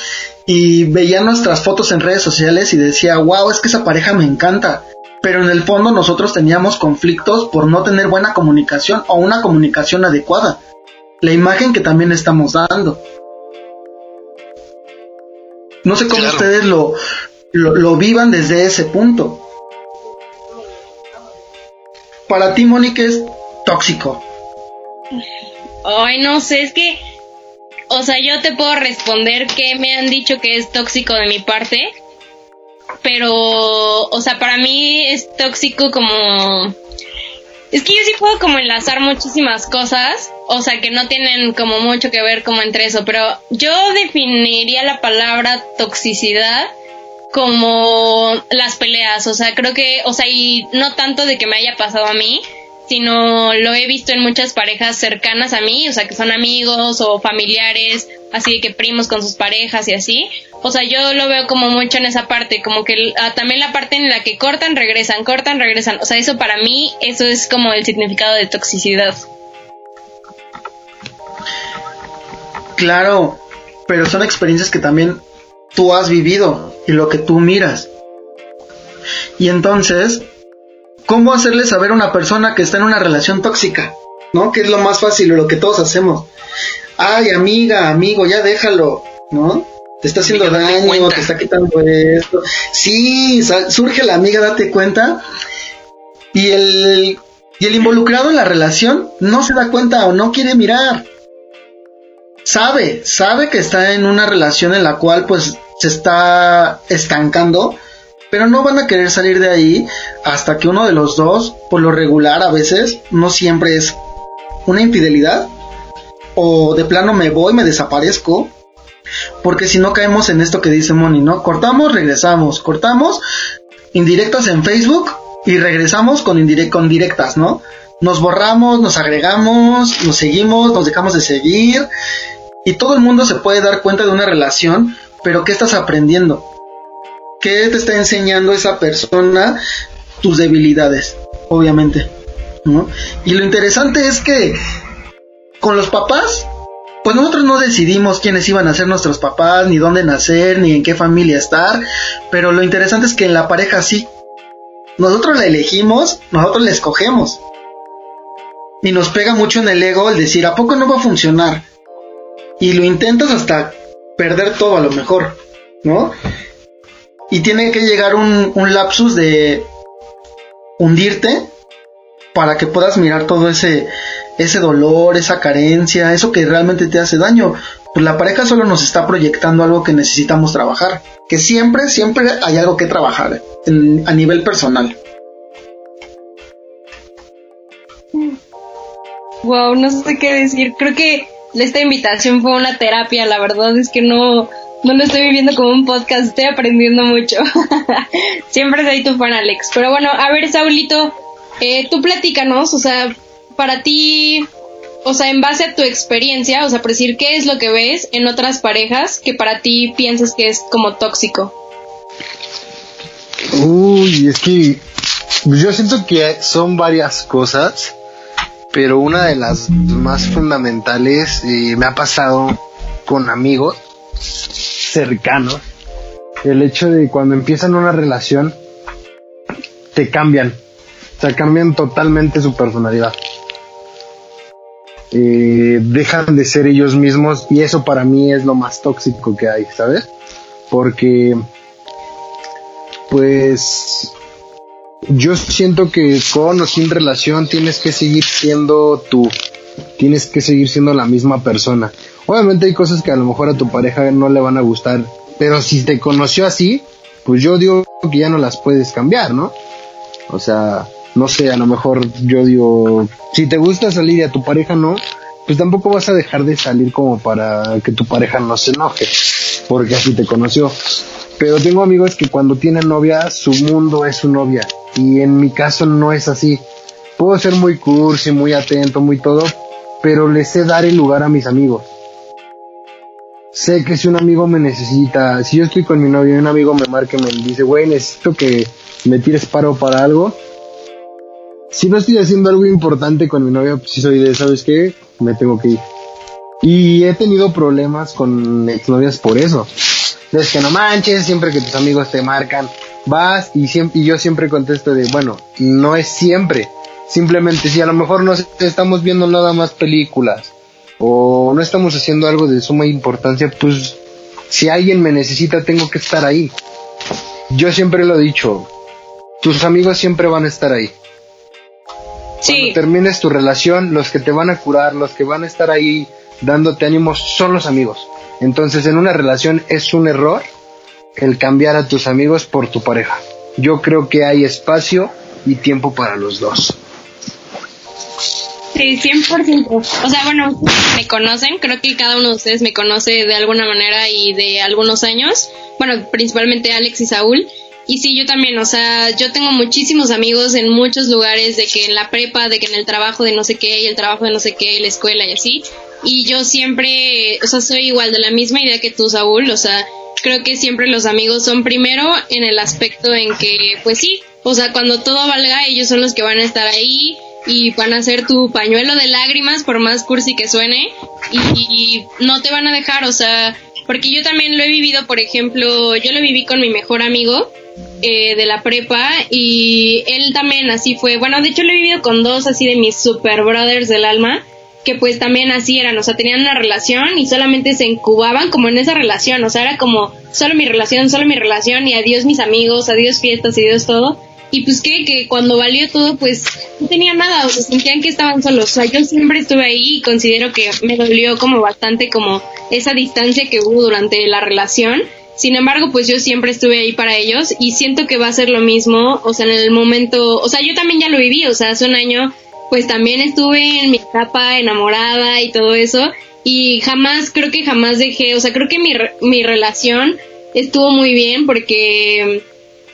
y veía nuestras fotos en redes sociales y decía, wow, es que esa pareja me encanta. Pero en el fondo nosotros teníamos conflictos por no tener buena comunicación o una comunicación adecuada. La imagen que también estamos dando. No sé cómo ustedes lo, lo, vivan desde ese punto. Para ti, Mónica, es tóxico.
Ay, no sé, es que o sea, yo te puedo responder que me han dicho que es tóxico de mi parte, pero, o sea, para mí es tóxico como Es que yo sí puedo como enlazar muchísimas cosas, o sea, que no tienen como mucho que ver como entre eso, pero yo definiría la palabra toxicidad como las peleas, o sea, creo que, o sea, y no tanto de que me haya pasado a mí, sino lo he visto en muchas parejas cercanas a mí, o sea, que son amigos o familiares, así de que primos con sus parejas y así. O sea, yo lo veo como mucho en esa parte, como que ah, también la parte en la que cortan, regresan, cortan, regresan. O sea, eso para mí, eso es como el significado de toxicidad.
Claro, pero son experiencias que también tú has vivido y lo que tú miras. Y entonces, ¿cómo hacerle saber a una persona que está en una relación tóxica? ¿No? Que es lo más fácil, lo que todos hacemos. Ay, amiga, amigo, ya déjalo, ¿no? Te está haciendo daño, te está quitando esto. Sí, surge la amiga, date cuenta. Y el, y el involucrado en la relación no se da cuenta o no quiere mirar. Sabe, sabe que está en una relación en la cual pues se está estancando, pero no van a querer salir de ahí hasta que uno de los dos, por lo regular a veces, no siempre es una infidelidad, o de plano me voy, me desaparezco, porque si no caemos en esto que dice Moni, ¿no? Cortamos, regresamos, cortamos, indirectas en Facebook y regresamos con, con directas, ¿no? Nos borramos, nos agregamos, nos seguimos, nos dejamos de seguir y todo el mundo se puede dar cuenta de una relación, pero ¿qué estás aprendiendo? ¿Qué te está enseñando esa persona? Tus debilidades, obviamente. Y lo interesante es que con los papás, pues nosotros no decidimos quiénes iban a ser nuestros papás, ni dónde nacer, ni en qué familia estar, pero lo interesante es que en la pareja sí. Nosotros la elegimos, nosotros la escogemos. Y nos pega mucho en el ego el decir, ¿a poco no va a funcionar? Y lo intentas hasta perder todo a lo mejor, ¿no? Y tiene que llegar un, lapsus de hundirte para que puedas mirar todo ese, ese dolor, esa carencia, eso que realmente te hace daño. Pues la pareja solo nos está proyectando algo que necesitamos trabajar. Que siempre, siempre hay algo que trabajar a nivel personal.
Wow, no sé qué decir. Creo que esta invitación fue una terapia, la verdad es que no, no estoy viviendo como un podcast, estoy aprendiendo mucho. Siempre soy tu fan, Alex. Pero bueno, a ver, Saulito, eh, tú platícanos, o sea, para ti, o sea, en base a tu experiencia, o sea, por decir, ¿qué es lo que ves en otras parejas que para ti piensas que es como tóxico?
Uy, es que yo siento que son varias cosas pero una de las más fundamentales eh, me ha pasado con amigos cercanos. El hecho de cuando empiezan una relación, te cambian. O sea, cambian totalmente su personalidad. Eh, dejan de ser ellos mismos y eso para mí es lo más tóxico que hay, ¿sabes? Porque, pues, yo siento que con o sin relación tienes que seguir siendo tú, tienes que seguir siendo la misma persona. Obviamente hay cosas que a lo mejor a tu pareja no le van a gustar, pero si te conoció así, pues yo digo que ya no las puedes cambiar, ¿no? O sea, no sé, a lo mejor yo digo, si te gusta salir y a tu pareja no, pues tampoco vas a dejar de salir como para que tu pareja no se enoje, porque así te conoció. Pero tengo amigos que cuando tienen novia, su mundo es su novia y en mi caso no es así. Puedo ser muy cursi, muy atento, muy todo, pero le sé dar el lugar a mis amigos. Sé que si un amigo me necesita, si yo estoy con mi novio y un amigo me marca y me dice, güey, necesito que me tires paro para algo. Si no estoy haciendo algo importante con mi novia, pues si soy de, ¿sabes qué? Me tengo que ir. Y he tenido problemas con exnovias por eso. Es que no manches, siempre que tus amigos te marcan, vas y, siempre, y yo siempre contesto de, bueno, no es siempre. Simplemente si a lo mejor no estamos viendo nada más películas o no estamos haciendo algo de suma importancia, pues si alguien me necesita tengo que estar ahí. Yo siempre lo he dicho, tus amigos siempre van a estar ahí. Sí. Cuando termines tu relación, los que te van a curar, los que van a estar ahí dándote ánimos son los amigos. Entonces en una relación es un error el cambiar a tus amigos por tu pareja. Yo creo que hay espacio y tiempo para los dos.
Sí, 100%. O sea, bueno, me conocen, creo que cada uno de ustedes me conoce de alguna manera y de algunos años. Bueno, principalmente Alex y Saúl. Y sí, yo también, o sea, yo tengo muchísimos amigos en muchos lugares, de que en la prepa, de que en el trabajo de no sé qué, y el trabajo de no sé qué, la escuela y así. Y yo siempre, o sea, soy igual de la misma idea que tú, Saúl, o sea, creo que siempre los amigos son primero en el aspecto en que, pues sí, o sea, cuando todo valga, ellos son los que van a estar ahí y van a ser tu pañuelo de lágrimas, por más cursi que suene, y, no te van a dejar, o sea, porque yo también lo he vivido, por ejemplo, yo lo viví con mi mejor amigo eh, de la prepa y él también así fue, bueno, de hecho lo he vivido con dos así de mis super brothers del alma, que pues también así eran, o sea, tenían una relación y solamente se incubaban como en esa relación, o sea, era como solo mi relación, solo mi relación y adiós mis amigos, adiós fiestas adiós todo. Y pues que, que cuando valió todo, pues no tenía nada, o sea, sentían que estaban solos. O sea, yo siempre estuve ahí y considero que me dolió como bastante como esa distancia que hubo durante la relación. Sin embargo, pues yo siempre estuve ahí para ellos y siento que va a ser lo mismo, o sea, en el momento, o sea, yo también ya lo viví, o sea, hace un año pues también estuve en mi etapa enamorada y todo eso y jamás, creo que jamás dejé, o sea, creo que mi, mi relación estuvo muy bien porque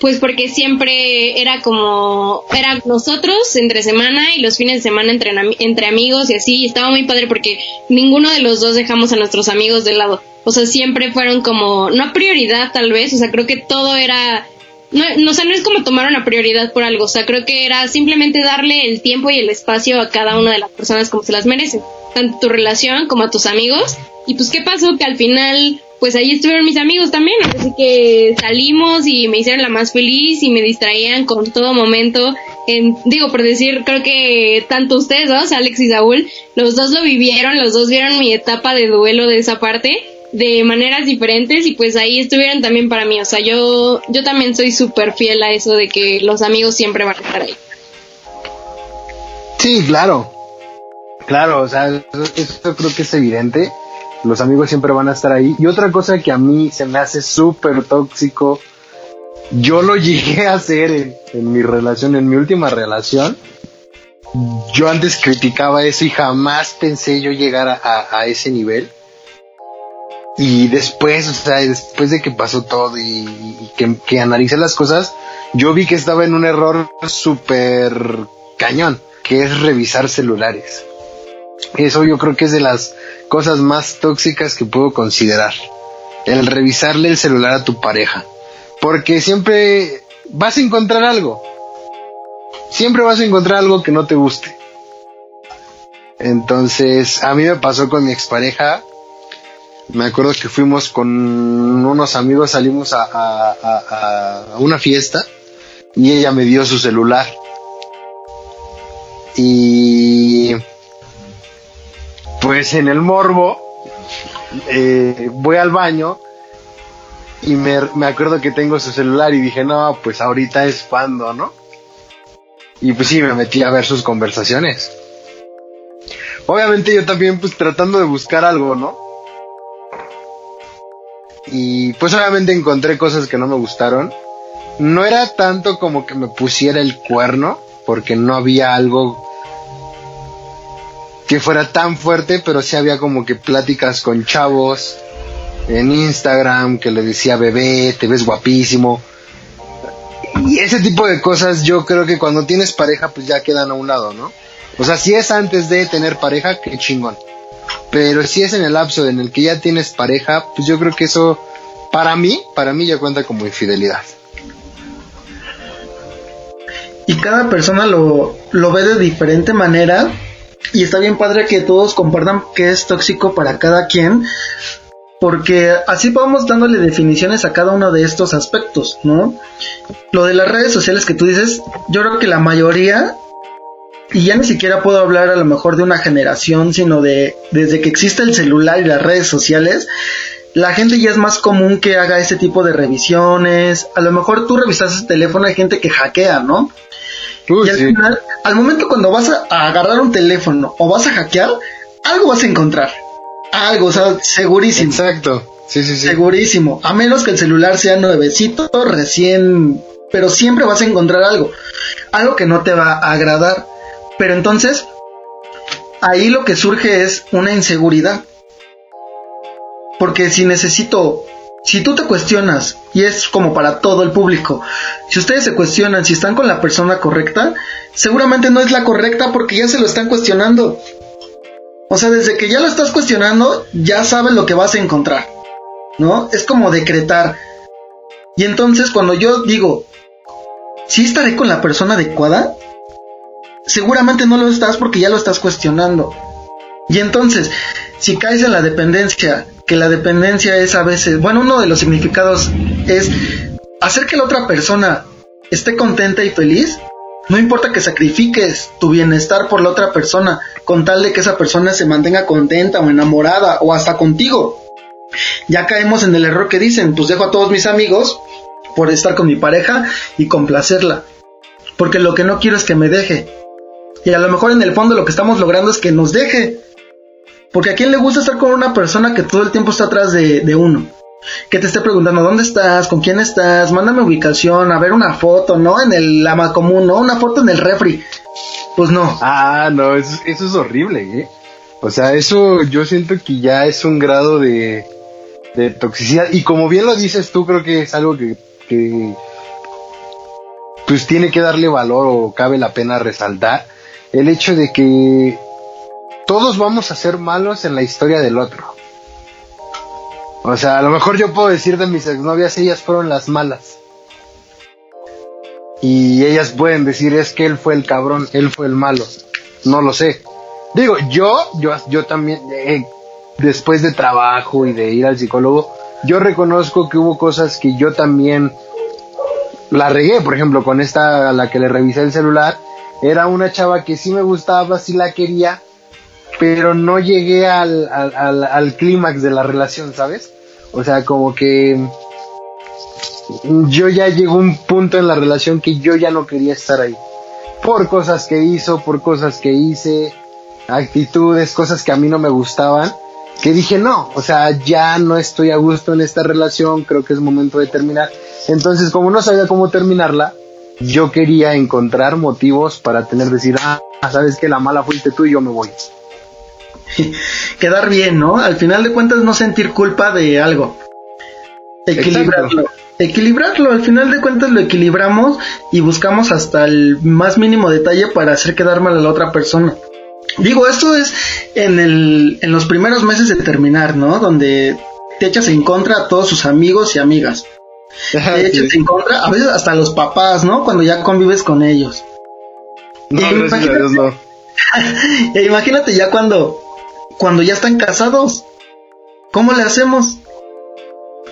pues porque siempre era como, era nosotros entre semana y los fines de semana entre, entre amigos y así, y estaba muy padre porque ninguno de los dos dejamos a nuestros amigos de lado. O sea, siempre fueron como, no prioridad tal vez, o sea, creo que todo era no, no, o sea, no es como tomar una prioridad por algo, o sea, creo que era simplemente darle el tiempo y el espacio a cada una de las personas como se las merecen, tanto tu relación como a tus amigos. Y pues, ¿qué pasó? Que al final, pues ahí estuvieron mis amigos también, así que salimos y me hicieron la más feliz y me distraían con todo momento. En, digo, por decir, creo que tanto ustedes dos, Alex y Saúl, los dos lo vivieron, los dos vieron mi etapa de duelo de esa parte de maneras diferentes y pues ahí estuvieron también para mí. O sea, yo, yo también soy súper fiel a eso de que los amigos siempre van a estar ahí.
Sí, claro. Claro, o sea, eso, creo que es evidente. Los amigos siempre van a estar ahí. Y otra cosa que a mí se me hace súper tóxico, yo lo llegué a hacer en, mi relación, en mi última relación. Yo antes criticaba eso y jamás pensé yo llegar a ese nivel y después, o sea, después de que pasó todo y, que, que, analicé las cosas, yo vi que estaba en un error súper cañón, que es revisar celulares. Eso yo creo que es de las cosas más tóxicas que puedo considerar. El revisarle el celular a tu pareja. Porque siempre vas a encontrar algo. Siempre vas a encontrar algo que no te guste. Entonces, a mí me pasó con mi expareja me acuerdo que fuimos con unos amigos, salimos a, una fiesta y ella me dio su celular. Y pues en el morbo eh, voy al baño y me, me, acuerdo que tengo su celular y dije, no, pues ahorita es cuando, ¿no? Y pues sí, me metí a ver sus conversaciones. Obviamente yo también pues tratando de buscar algo, ¿no? Y pues obviamente encontré cosas que no me gustaron. No era tanto como que me pusiera el cuerno, porque no había algo que fuera tan fuerte, pero sí había como que pláticas con chavos en Instagram que le decía bebé, te ves guapísimo. Y ese tipo de cosas yo creo que cuando tienes pareja pues ya quedan a un lado, ¿no? O sea, si es antes de tener pareja, qué chingón. Pero si es en el lapso en el que ya tienes pareja, pues yo creo que eso, para mí, para mí ya cuenta como infidelidad.
Y cada persona lo, lo ve de diferente manera. Y está bien padre que todos compartan qué es tóxico para cada quien. Porque así vamos dándole definiciones a cada uno de estos aspectos, ¿no? Lo de las redes sociales que tú dices, yo creo que la mayoría y ya ni siquiera puedo hablar a lo mejor de una generación, sino de desde que existe el celular y las redes sociales, la gente ya es más común que haga ese tipo de revisiones. A lo mejor tú revisas el teléfono, hay gente que hackea, ¿no? Y al final, al momento cuando vas a, agarrar un teléfono o vas a hackear, algo vas a encontrar. Algo, o sea, segurísimo.
Exacto. Sí, sí, sí.
Segurísimo. A menos que el celular sea nuevecito, recién. Pero siempre vas a encontrar algo. Algo que no te va a agradar. Pero entonces, ahí lo que surge es una inseguridad. Porque si necesito, si tú te cuestionas, y es como para todo el público, si ustedes se cuestionan si están con la persona correcta, seguramente no es la correcta porque ya se lo están cuestionando. O sea, desde que ya lo estás cuestionando, ya sabes lo que vas a encontrar. ¿No? Es como decretar. Y entonces cuando yo digo, si estaré con la persona adecuada, seguramente no lo estás porque ya lo estás cuestionando. Y entonces, si caes en la dependencia, que la dependencia es a veces, bueno, uno de los significados es hacer que la otra persona esté contenta y feliz, no importa que sacrifiques tu bienestar por la otra persona, con tal de que esa persona se mantenga contenta o enamorada o hasta contigo. Ya caemos en el error que dicen, pues dejo a todos mis amigos por estar con mi pareja y complacerla. Porque lo que no quiero es que me deje. Y a lo mejor en el fondo lo que estamos logrando es que nos deje. Porque a quién le gusta estar con una persona que todo el tiempo está atrás de, uno. Que te esté preguntando dónde estás, con quién estás, mándame ubicación, a ver una foto, ¿no? En el ama común, ¿no? Una foto en el refri. Pues no.
Ah, no, eso, eso es horrible, ¿eh? O sea, eso yo siento que ya es un grado de, de toxicidad. Y como bien lo dices tú, creo que es algo que que pues tiene que darle valor o cabe la pena resaltar el hecho de que todos vamos a ser malos en la historia del otro. O sea, a lo mejor yo puedo decir de mis exnovias, ellas fueron las malas. Y ellas pueden decir, es que él fue el cabrón, él fue el malo. No lo sé. Digo, yo, yo, yo también, eh, después de trabajo y de ir al psicólogo, yo reconozco que hubo cosas que yo también la regué, por ejemplo, con esta a la que le revisé el celular, era una chava que sí me gustaba, sí la quería, pero no llegué al, al, al, clímax de la relación, ¿sabes? O sea, como que yo ya llegó un punto en la relación que yo ya no quería estar ahí. Por cosas que hizo, por cosas que hice, actitudes, cosas que a mí no me gustaban que dije no, o sea, ya no estoy a gusto en esta relación, creo que es momento de terminar. Entonces, como no sabía cómo terminarla, yo quería encontrar motivos para tener decir, ah, sabes que la mala fuiste tú y yo me voy.
Quedar bien, ¿no? Al final de cuentas no sentir culpa de algo. Equilibrarlo. Equilibrarlo, al final de cuentas lo equilibramos y buscamos hasta el más mínimo detalle para hacer quedar mal a la otra persona. Digo, esto es en, el, en los primeros meses de terminar, ¿no? Donde te echas en contra a todos sus amigos y amigas. Te echas en contra, a veces hasta los papás, ¿no? Cuando ya convives con ellos.
No, a Dios no.
imagínate ya cuando, cuando ya están casados. ¿Cómo le hacemos?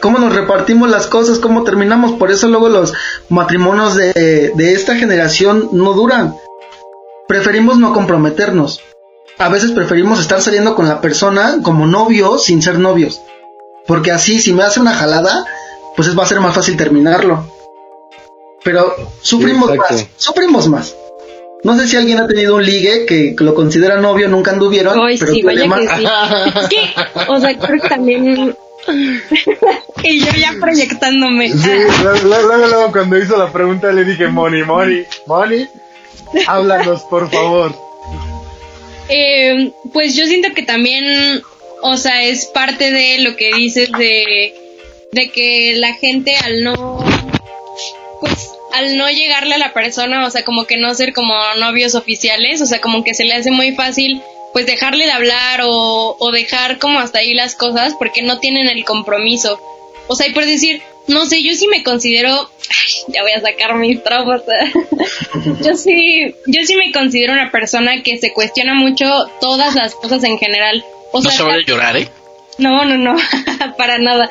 ¿Cómo nos repartimos las cosas? ¿Cómo terminamos? Por eso luego los matrimonios de, de esta generación no duran preferimos no comprometernos. A veces preferimos estar saliendo con la persona como novios sin ser novios. Porque así, si me hace una jalada, pues va a ser más fácil terminarlo. Pero sufrimos más, sufrimos más. No sé si alguien ha tenido un ligue que lo considera novio, nunca anduvieron.
Ay, sí, vaya que sí. es que, o sea, creo que también. y yo ya proyectándome.
Sí, luego, luego, cuando hizo la pregunta le dije, Money, Money, Money. Háblanos, por favor.
Eh, pues yo siento que también, o sea, es parte de lo que dices de, de que la gente al no, pues al no llegarle a la persona, o sea, como que no ser como novios oficiales, o sea, como que se le hace muy fácil pues dejarle de hablar o, o dejar como hasta ahí las cosas porque no tienen el compromiso. O sea, y por decir, no sé, yo sí me considero, ya voy a sacar mis traumas. yo sí, yo sí me considero una persona que se cuestiona mucho todas las cosas en general.
O no se vale llorar, ¿eh?
No, no, no, para nada.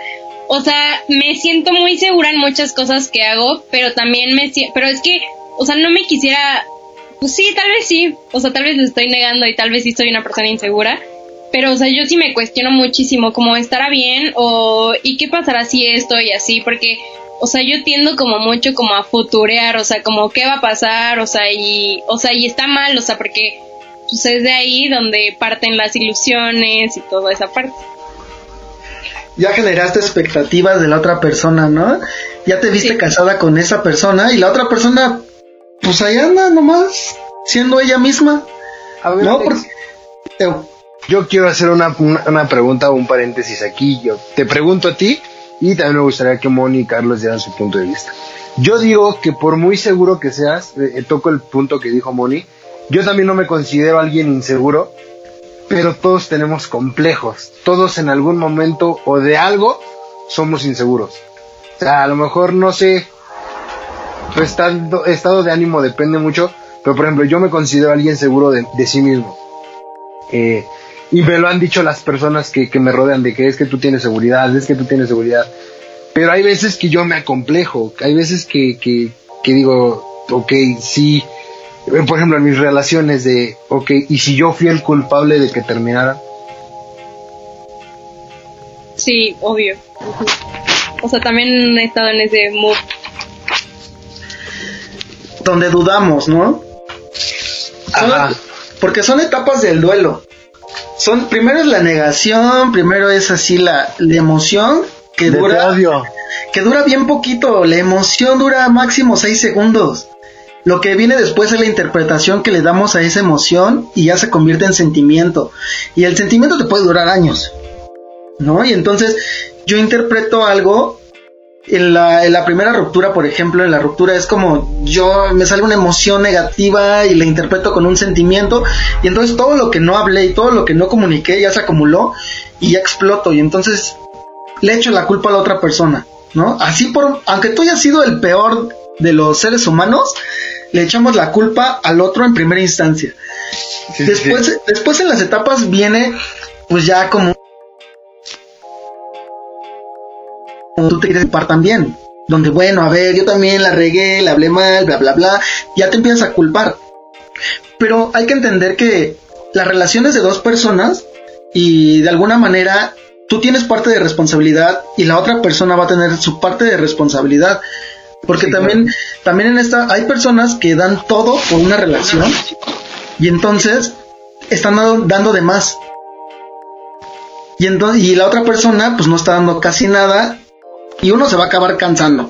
O sea, me siento muy segura en muchas cosas que hago, pero también me pero es que, o sea, no me quisiera, pues sí, tal vez sí, o sea, tal vez lo estoy negando y tal vez sí soy una persona insegura, pero, o sea, yo sí me cuestiono muchísimo, como estará bien o ¿y qué pasará si esto y así? Porque, o sea, yo tiendo como mucho como a futurear, o sea, como qué va a pasar, o sea, y, o sea, y está mal, o sea, porque pues es de ahí donde parten las ilusiones y toda esa parte.
Ya generaste expectativas de la otra persona, ¿no? Ya te viste casada con esa persona y la otra persona, pues ahí anda nomás, siendo ella misma. A ver, ¿no? Teo.
Yo quiero hacer una, una, una pregunta o un paréntesis aquí. Yo te pregunto a ti y también me gustaría que Moni y Carlos dieran su punto de vista. Yo digo que por muy seguro que seas, eh, eh, toco el punto que dijo Moni, yo también no me considero alguien inseguro, pero todos tenemos complejos. Todos en algún momento o de algo somos inseguros. O sea, a lo mejor no sé, tu estado, estado de ánimo depende mucho, pero por ejemplo, yo me considero alguien seguro de, sí mismo. Eh, y me lo han dicho las personas que, me rodean de que es que tú tienes seguridad, es que tú tienes seguridad. Pero hay veces que yo me acomplejo, hay veces que, que, que digo, ok, sí, por ejemplo, en mis relaciones de, ok, ¿y si yo fui el culpable de que terminara?
Sí, obvio. O sea, también he estado en ese mood.
Donde dudamos, ¿no? Son-
Ajá.
porque son etapas del duelo. Son, primero es la negación, primero es así la, la emoción que
De
dura,
odio.
que dura bien poquito. La emoción dura máximo 6 segundos. Lo que viene después es la interpretación que le damos a esa emoción y ya se convierte en sentimiento. Y el sentimiento te puede durar años. ¿No? Y entonces yo interpreto algo en la, en la primera ruptura, por ejemplo, en la ruptura es como yo me sale una emoción negativa y la interpreto con un sentimiento y entonces todo lo que no hablé y todo lo que no comuniqué ya se acumuló y ya exploto y entonces le echo la culpa a la otra persona, ¿no? Así por, aunque tú hayas sido el peor de los seres humanos, le echamos la culpa al otro en primera instancia.
Sí,
después,
sí.
después en las etapas viene pues ya como como tú te quieres culpar también. Donde, bueno, a ver, yo también la regué, la hablé mal, bla, bla, bla. Ya te empiezas a culpar. Pero hay que entender que las relaciones de dos personas y de alguna manera tú tienes parte de responsabilidad y la otra persona va a tener su parte de responsabilidad. Porque
Sí,
también, también en esta hay personas que dan todo por una relación y entonces están dando, dando de más. Y, entonces, y la otra persona pues no está dando casi nada y uno se va a acabar cansando.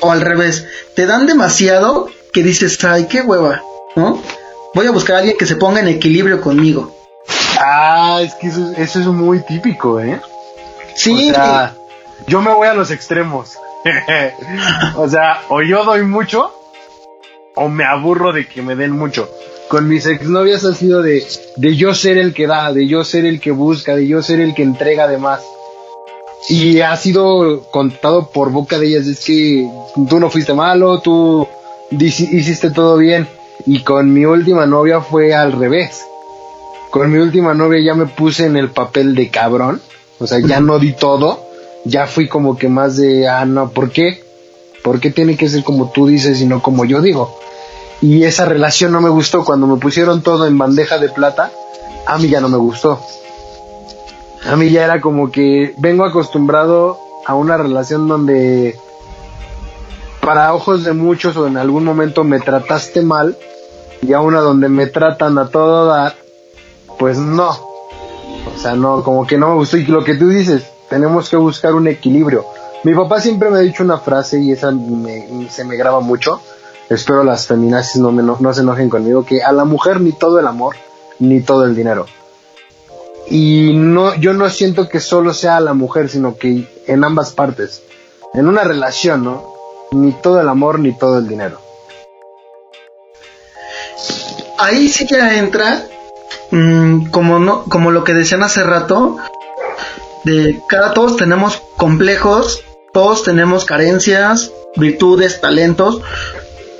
O al revés, te dan demasiado que dices, ay, qué hueva, ¿no? Voy a buscar a alguien que se ponga en equilibrio conmigo.
Ah, es que eso, eso es muy típico, ¿eh?
Sí,
O sea, yo me voy a los extremos. o sea, o yo doy mucho o me aburro de que me den mucho. Con mis exnovias ha sido de, de yo ser el que da, de yo ser el que busca, de yo ser el que entrega de más. Y ha sido contado por boca de ellas, es que tú no fuiste malo, tú hiciste todo bien. Y con mi última novia fue al revés. Con mi última novia ya me puse en el papel de cabrón. O sea, ya no di todo. Ya fui como que más de, ah, no, ¿por qué? ¿Por qué tiene que ser como tú dices y no como yo digo? Y esa relación no me gustó. Cuando me pusieron todo en bandeja de plata, a mí ya no me gustó. A mí ya era como que vengo acostumbrado a una relación donde para ojos de muchos o en algún momento me trataste mal y a una donde me tratan a todo dar, pues no. O sea, no, como que no me gustó. Y lo que tú dices, tenemos que buscar un equilibrio. Mi papá siempre me ha dicho una frase y esa me- se me graba mucho. Espero las feminazis no, me eno- no se enojen conmigo, que a la mujer ni todo el amor, ni todo el dinero. Y no, yo no siento que solo sea a la mujer, sino que en ambas partes. En una relación, ¿no? Ni todo el amor, ni todo el dinero.
ahí sí ya entra mm, como no como lo que decían hace rato de cada todos tenemos complejos todos tenemos carencias virtudes talentos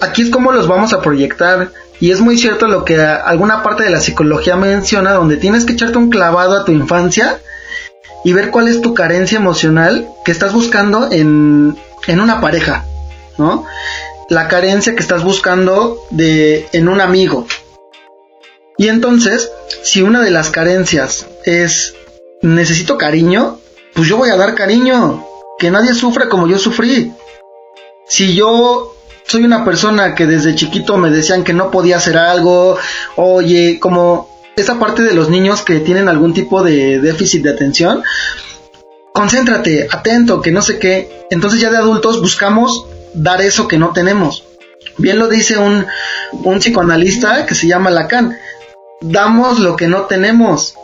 aquí es como los vamos a proyectar y es muy cierto lo que alguna parte de la psicología menciona donde tienes que echarte un clavado a tu infancia y ver cuál es tu carencia emocional que estás buscando en, en una pareja, ¿no? La carencia que estás buscando de en un amigo, y entonces, si una de las carencias es necesito cariño, pues yo voy a dar cariño. Que nadie sufra como yo sufrí. Si yo soy una persona que desde chiquito me decían que no podía hacer algo, oye, como esa parte de los niños que tienen algún tipo de déficit de atención, concéntrate, atento, que no sé qué. Entonces ya de adultos buscamos dar eso que no tenemos. Bien lo dice un, un psicoanalista que se llama Lacan damos lo que no tenemos.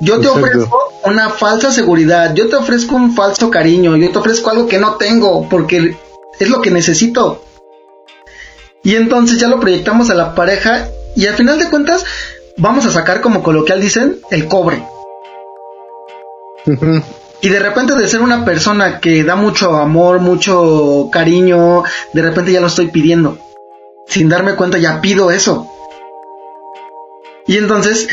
Yo te
Exacto.
ofrezco una falsa seguridad, yo te ofrezco un falso cariño, yo te ofrezco algo que no tengo porque es lo que necesito. Y entonces ya lo proyectamos a la pareja y al final de cuentas vamos a sacar como coloquial dicen el cobre. Y de repente de ser una persona que da mucho amor, mucho cariño, de repente ya lo estoy pidiendo. Sin darme cuenta ya pido eso. Y entonces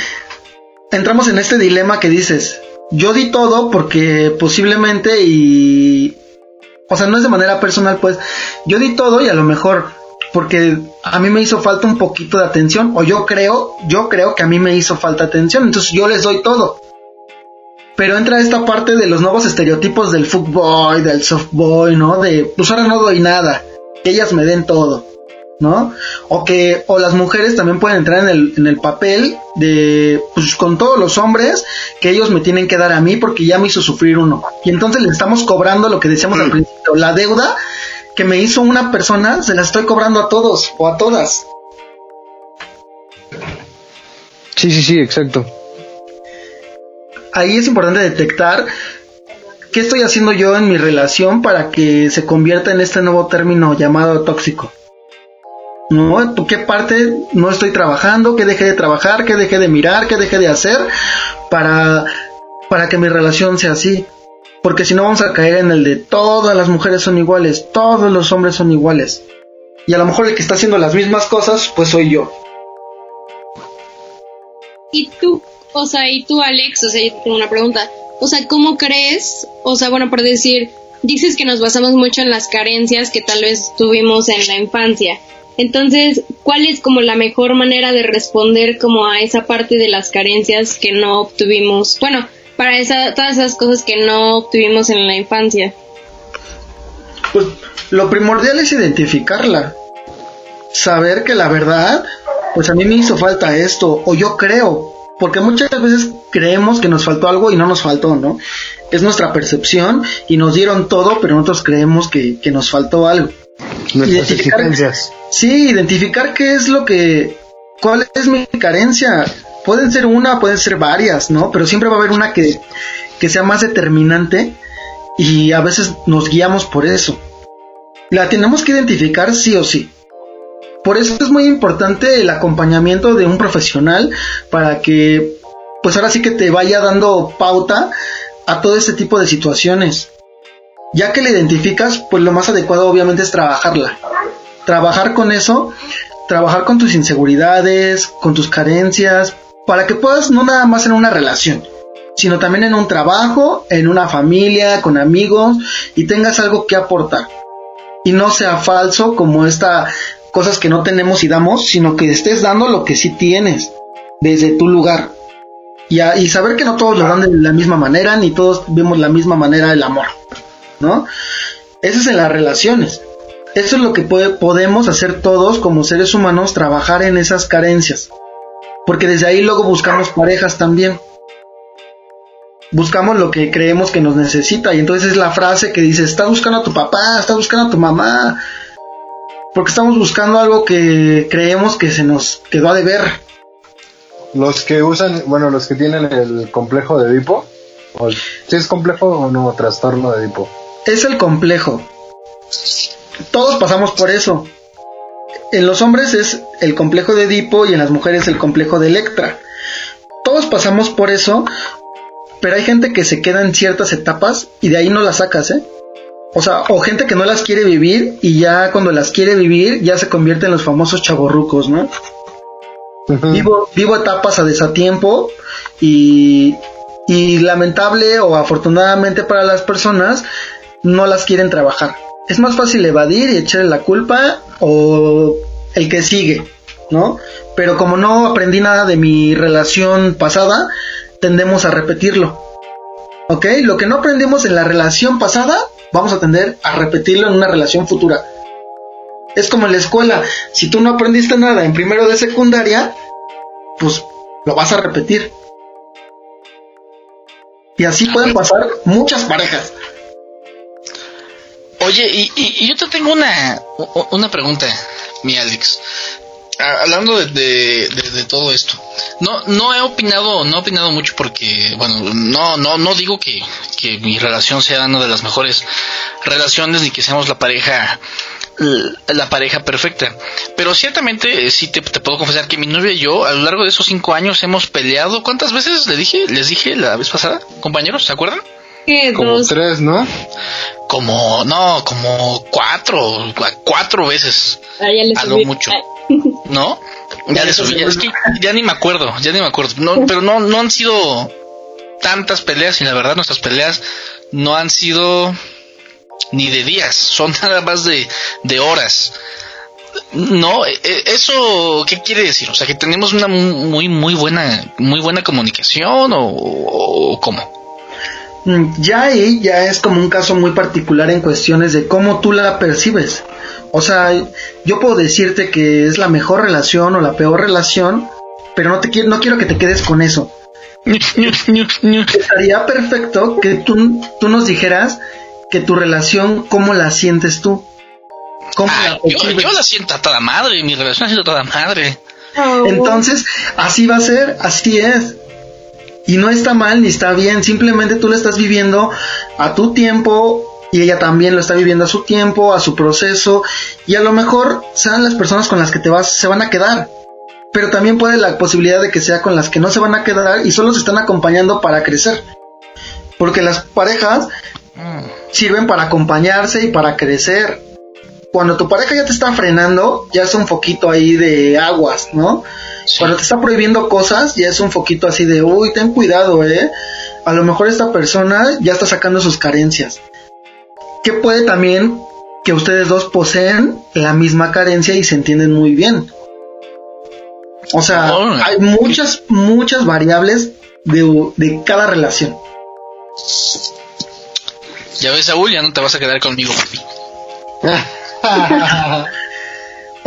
entramos en este dilema que dices, yo di todo porque posiblemente y... O sea, no es de manera personal, pues yo di todo y a lo mejor porque a mí me hizo falta un poquito de atención o yo creo, yo creo que a mí me hizo falta atención, entonces yo les doy todo. Pero entra esta parte de los nuevos estereotipos del fuckboy, del softboy, ¿no? De, pues ahora no doy nada, que ellas me den todo, ¿no? O que, o las mujeres también pueden entrar en el, en el papel de, pues con todos los hombres, que ellos me tienen que dar a mí porque ya me hizo sufrir uno. Y entonces le estamos cobrando lo que decíamos al principio, la deuda que me hizo una persona, se la estoy cobrando a todos o a todas.
Sí, sí, sí, exacto.
ahí es importante detectar qué estoy haciendo yo en mi relación para que se convierta en este nuevo término llamado tóxico. ¿No? ¿Tú qué parte no estoy trabajando? ¿Qué dejé de trabajar? ¿Qué dejé de mirar? ¿Qué dejé de hacer? Para, para que mi relación sea así. Porque si no vamos a caer en el de todas las mujeres son iguales, todos los hombres son iguales. Y a lo mejor el que está haciendo las mismas cosas, pues soy yo.
Y tú, o sea, y tú, Alex, o sea, yo tengo una pregunta. O sea, ¿cómo crees? O sea, bueno, por decir, dices que nos basamos mucho en las carencias que tal vez tuvimos en la infancia. Entonces, ¿cuál es como la mejor manera de responder como a esa parte de las carencias que no obtuvimos? Bueno, para esa, todas esas cosas que no obtuvimos en la infancia.
Pues lo primordial es identificarla. Saber que la verdad, pues a mí me hizo falta esto, o yo creo, porque muchas veces creemos que nos faltó algo y no nos faltó, ¿no? Es nuestra percepción y nos dieron todo, pero nosotros creemos que, que nos faltó algo.
Nuestras
Identificar-
exigencias.
Sí, identificar qué es lo que, cuál es mi carencia. Pueden ser una, pueden ser varias, ¿no? Pero siempre va a haber una que, que sea más determinante y a veces nos guiamos por eso. La tenemos que identificar sí o sí. Por eso es muy importante el acompañamiento de un profesional para que, pues ahora sí que te vaya dando pauta a todo este tipo de situaciones. Ya que la identificas, pues lo más adecuado obviamente es trabajarla trabajar con eso, trabajar con tus inseguridades, con tus carencias, para que puedas no nada más en una relación, sino también en un trabajo, en una familia, con amigos y tengas algo que aportar. Y no sea falso como esta cosas que no tenemos y damos, sino que estés dando lo que sí tienes desde tu lugar. Y, saber que no todos lo dan de la misma manera, ni todos vemos la misma manera el amor, ¿no? Eso es en las relaciones. Eso es lo que podemos hacer todos como seres humanos, trabajar en esas carencias. Porque desde ahí luego buscamos parejas también. Buscamos lo que creemos que nos necesita. Y entonces es la frase que dice, estás buscando a tu papá, estás buscando a tu mamá. Porque estamos buscando algo que creemos que se nos quedó a deber.
Los que usan, bueno, los que tienen el complejo de Edipo, o es complejo o no, trastorno de Edipo.
Es el complejo. Todos pasamos por eso. En los hombres es el complejo de Edipo y en las mujeres el complejo de Electra. Todos pasamos por eso, pero hay gente que se queda en ciertas etapas y de ahí no las sacas, ¿eh? O sea, o gente que no las quiere vivir y ya cuando las quiere vivir ya se convierte en los famosos chavorrucos, ¿no? Vivo, vivo etapas a desatiempo y, y lamentable o afortunadamente para las personas no las quieren trabajar. Es más fácil evadir y echarle la culpa o el que sigue, ¿no? Pero como no aprendí nada de mi relación pasada, tendemos a repetirlo. ¿Ok? Lo que no aprendimos en la relación pasada, vamos a tender a repetirlo en una relación futura. Es como en la escuela, si tú no aprendiste nada en primero de secundaria, pues lo vas a repetir. Y así pueden pasar muchas parejas.
Oye, y, y- y yo te tengo una, una pregunta, mi Alex. Ah, hablando de, de, todo esto, no, no he opinado, no he opinado mucho porque, bueno, no, no, no digo que, que mi relación sea una de las mejores relaciones ni que seamos la pareja, la pareja perfecta. Pero ciertamente eh, sí te, te puedo confesar que mi novia y yo a lo largo de esos cinco años hemos peleado. ¿Cuántas veces le dije? Les dije la vez pasada, compañeros, ¿se acuerdan?
Como
Dos.
tres, ¿no?
Como, no, como cuatro, cua- cuatro veces.
Ah, ya le
A lo mucho. ¿No? Ya le subí, es que ya ni me acuerdo, ya ni me acuerdo. No, pero no, no han sido tantas peleas y la verdad nuestras peleas no han sido ni de días, son nada más de, de horas. No, eh, eh, eso, ¿qué quiere decir? O sea, que tenemos una muy, muy buena, muy buena comunicación o, o cómo.
Mm, Ya ahí ya es como un caso muy particular en cuestiones de cómo tú la percibes. O sea, yo puedo decirte que es la mejor relación o la peor relación, pero no te quiero, no quiero que te quedes con eso. Estaría perfecto que tú, tú nos dijeras que tu relación, cómo la sientes tú. ¿Cómo
Ah,
la
yo, yo la siento a toda madre, mi relación ha sido a toda madre.
Entonces, así va a ser, así es. Y no está mal ni está bien, simplemente tú lo estás viviendo a tu tiempo y ella también lo está viviendo a su tiempo, a su proceso y a lo mejor sean las personas con las que te vas se van a quedar. Pero también puede la posibilidad de que sea con las que no se van a quedar y solo se están acompañando para crecer. Porque las parejas
Mm.
sirven para acompañarse y para crecer. Cuando tu pareja ya te está frenando, ya es un foquito ahí de aguas, ¿no?
Sí.
Cuando te está prohibiendo cosas, ya es un foquito así de, uy, ten cuidado, ¿eh? A lo mejor esta persona ya está sacando sus carencias. Que puede también que ustedes dos poseen la misma carencia y se entienden muy bien. O sea,
Oh.
hay muchas, muchas variables de, de cada relación.
Ya ves, Saúl, ya no te vas a quedar conmigo, papi.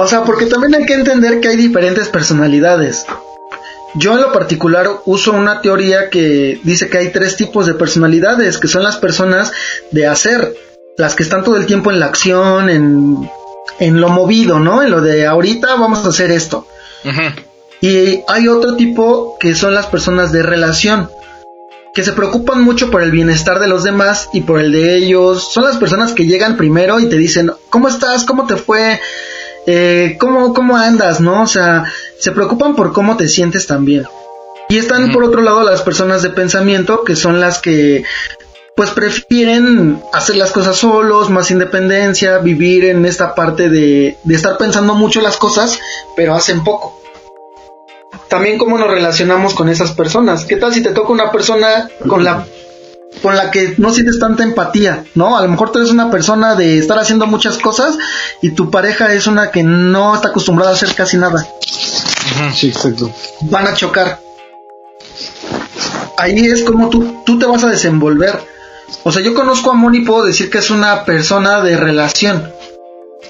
O sea, porque también hay que entender que hay diferentes personalidades. Yo en lo particular uso una teoría que dice que hay tres tipos de personalidades, que son las personas de hacer, las que están todo el tiempo en la acción, en, en lo movido, ¿no? En lo de ahorita vamos a hacer esto. Y hay otro tipo que son las personas de relación, que se preocupan mucho por el bienestar de los demás y por el de ellos. Son las personas que llegan primero y te dicen, ¿cómo estás? ¿Cómo te fue? Eh, ¿cómo, ¿Cómo andas? ¿No? O sea, se preocupan por cómo te sientes también. Y están por otro lado las personas de pensamiento, que son las que pues prefieren hacer las cosas solos, más independencia, vivir en esta parte de, de estar pensando mucho las cosas, pero hacen poco también cómo nos relacionamos con esas personas. ¿Qué tal si te toca una persona con la con la que no sientes tanta empatía, ¿no? A lo mejor tú eres una persona de estar haciendo muchas cosas y tu pareja es una que no está acostumbrada a hacer casi nada.
Sí, exacto.
Van a chocar. Ahí es como tú, tú te vas a desenvolver. O sea, yo conozco a Moni y puedo decir que es una persona de relación.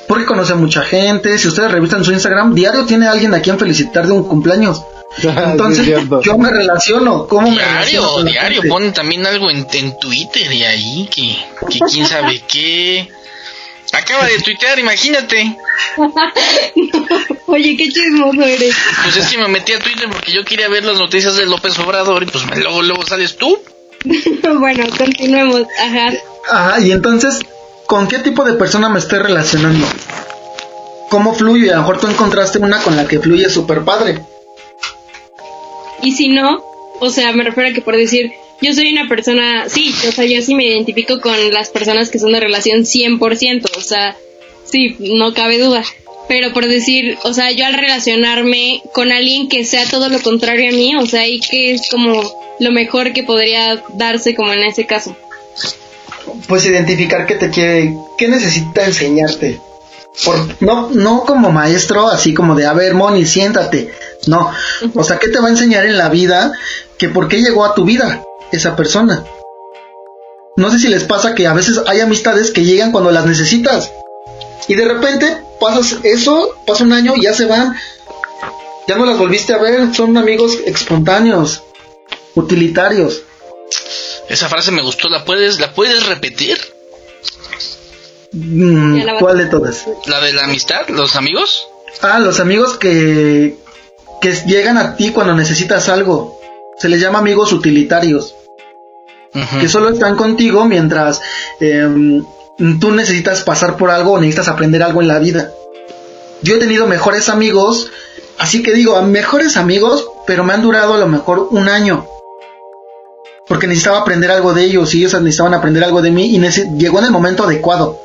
Porque conoce a mucha gente. Si ustedes revisan su Instagram, diario tiene a alguien a quien felicitar de un cumpleaños. Entonces,
Sí,
yo me relaciono. ¿Cómo me relaciono
Diario, diario, ponen también algo en, en Twitter y ahí que, que quién sabe qué. Acaba de tuitear, imagínate.
Oye, qué chismoso eres.
Pues es que me metí a Twitter porque yo quería ver las noticias de López Obrador y pues luego, luego sales tú.
bueno, continuemos. Ajá.
Ajá, y entonces, ¿con qué tipo de persona me estoy relacionando? ¿Cómo fluye? A lo mejor tú encontraste una con la que fluye súper padre.
Y si no, o sea, me refiero a que por decir, yo soy una persona, sí, o sea, yo sí me identifico con las personas que son de relación 100%, o sea, sí, no cabe duda. Pero por decir, o sea, yo al relacionarme con alguien que sea todo lo contrario a mí, o sea, y que es como lo mejor que podría darse como en ese caso.
Pues identificar qué te quiere, qué necesita enseñarte. Por, no, no como maestro, así como de, a ver, Moni, siéntate. No, o sea, ¿qué te va a enseñar en la vida? Que por qué llegó a tu vida esa persona. No sé si les pasa que a veces hay amistades que llegan cuando las necesitas. Y de repente pasas eso, pasa un año y ya se van. Ya no las volviste a ver, son amigos espontáneos, utilitarios.
Esa frase me gustó, ¿la puedes, la puedes repetir?
Mm, ¿Cuál de todas?
¿La de la amistad, los amigos?
Ah, los amigos que, que llegan a ti cuando necesitas algo. Se les llama amigos utilitarios. Que solo están contigo mientras em, tú necesitas pasar por algo o necesitas aprender algo en la vida. Yo he tenido mejores amigos, así que digo, mejores amigos, pero me han durado a lo mejor un año. Porque necesitaba aprender algo de ellos y ellos necesitaban aprender algo de mí y llegó en el momento adecuado.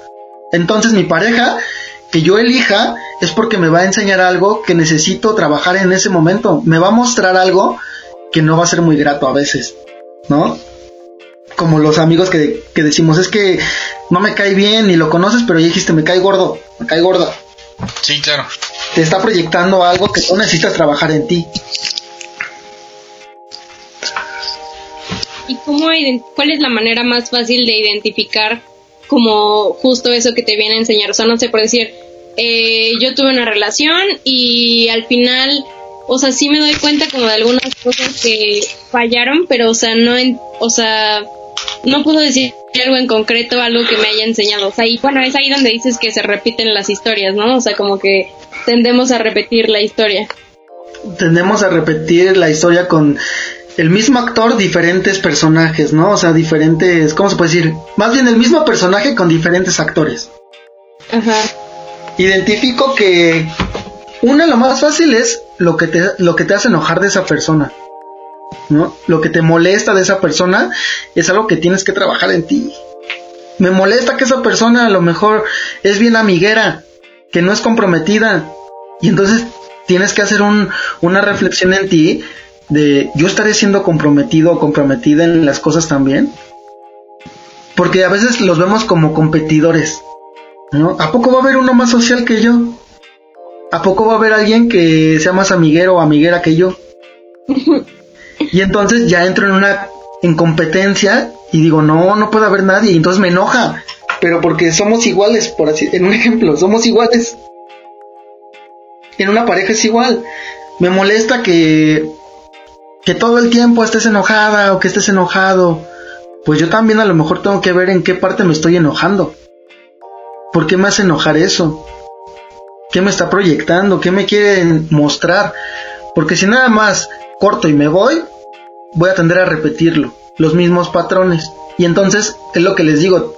Entonces mi pareja, que yo elija, es porque me va a enseñar algo que necesito trabajar en ese momento. Me va a mostrar algo que no va a ser muy grato a veces, ¿no? Como los amigos que, que decimos, es que no me cae bien ni lo conoces, pero ya dijiste, me cae gordo, me cae gorda.
Sí, claro.
Te está proyectando algo que tú necesitas trabajar en ti.
¿Y cómo cuál es la manera más fácil de identificar como justo eso que te viene a enseñar? O sea, no sé, por decir, eh, yo tuve una relación y al final, o sea, sí me doy cuenta como de algunas cosas que fallaron, pero, o sea, no, en, o sea, no puedo decir algo en concreto, algo que me haya enseñado. O sea, y bueno, es ahí donde dices que se repiten las historias, ¿no? O sea, como que tendemos a repetir la historia.
Tendemos a repetir la historia con el mismo actor, diferentes personajes, ¿no? O sea, diferentes, ¿cómo se puede decir? Más bien el mismo personaje con diferentes actores.
Ajá.
Identifico que una lo más fácil es lo que te lo que te hace enojar de esa persona. ¿No? Lo que te molesta de esa persona es algo que tienes que trabajar en ti. Me molesta que esa persona a lo mejor es bien amiguera, que no es comprometida. Y entonces tienes que hacer un, una reflexión en ti de yo estaré siendo comprometido o comprometida en las cosas también. Porque a veces los vemos como competidores. ¿no? ¿A poco va a haber uno más social que yo? ¿A poco va a haber alguien que sea más amiguero o amiguera que yo? y entonces ya entro en una en competencia y digo, no, no puede haber nadie. Y entonces me enoja. Pero porque somos iguales, por así, en un ejemplo, somos iguales. En una pareja es igual. Me molesta que, que todo el tiempo estés enojada o que estés enojado. Pues yo también a lo mejor tengo que ver en qué parte me estoy enojando. ¿Por qué me hace enojar eso? ¿Qué me está proyectando? ¿Qué me quieren mostrar? Porque si nada más corto y me voy, voy a tender a repetirlo, los mismos patrones. Y entonces es lo que les digo.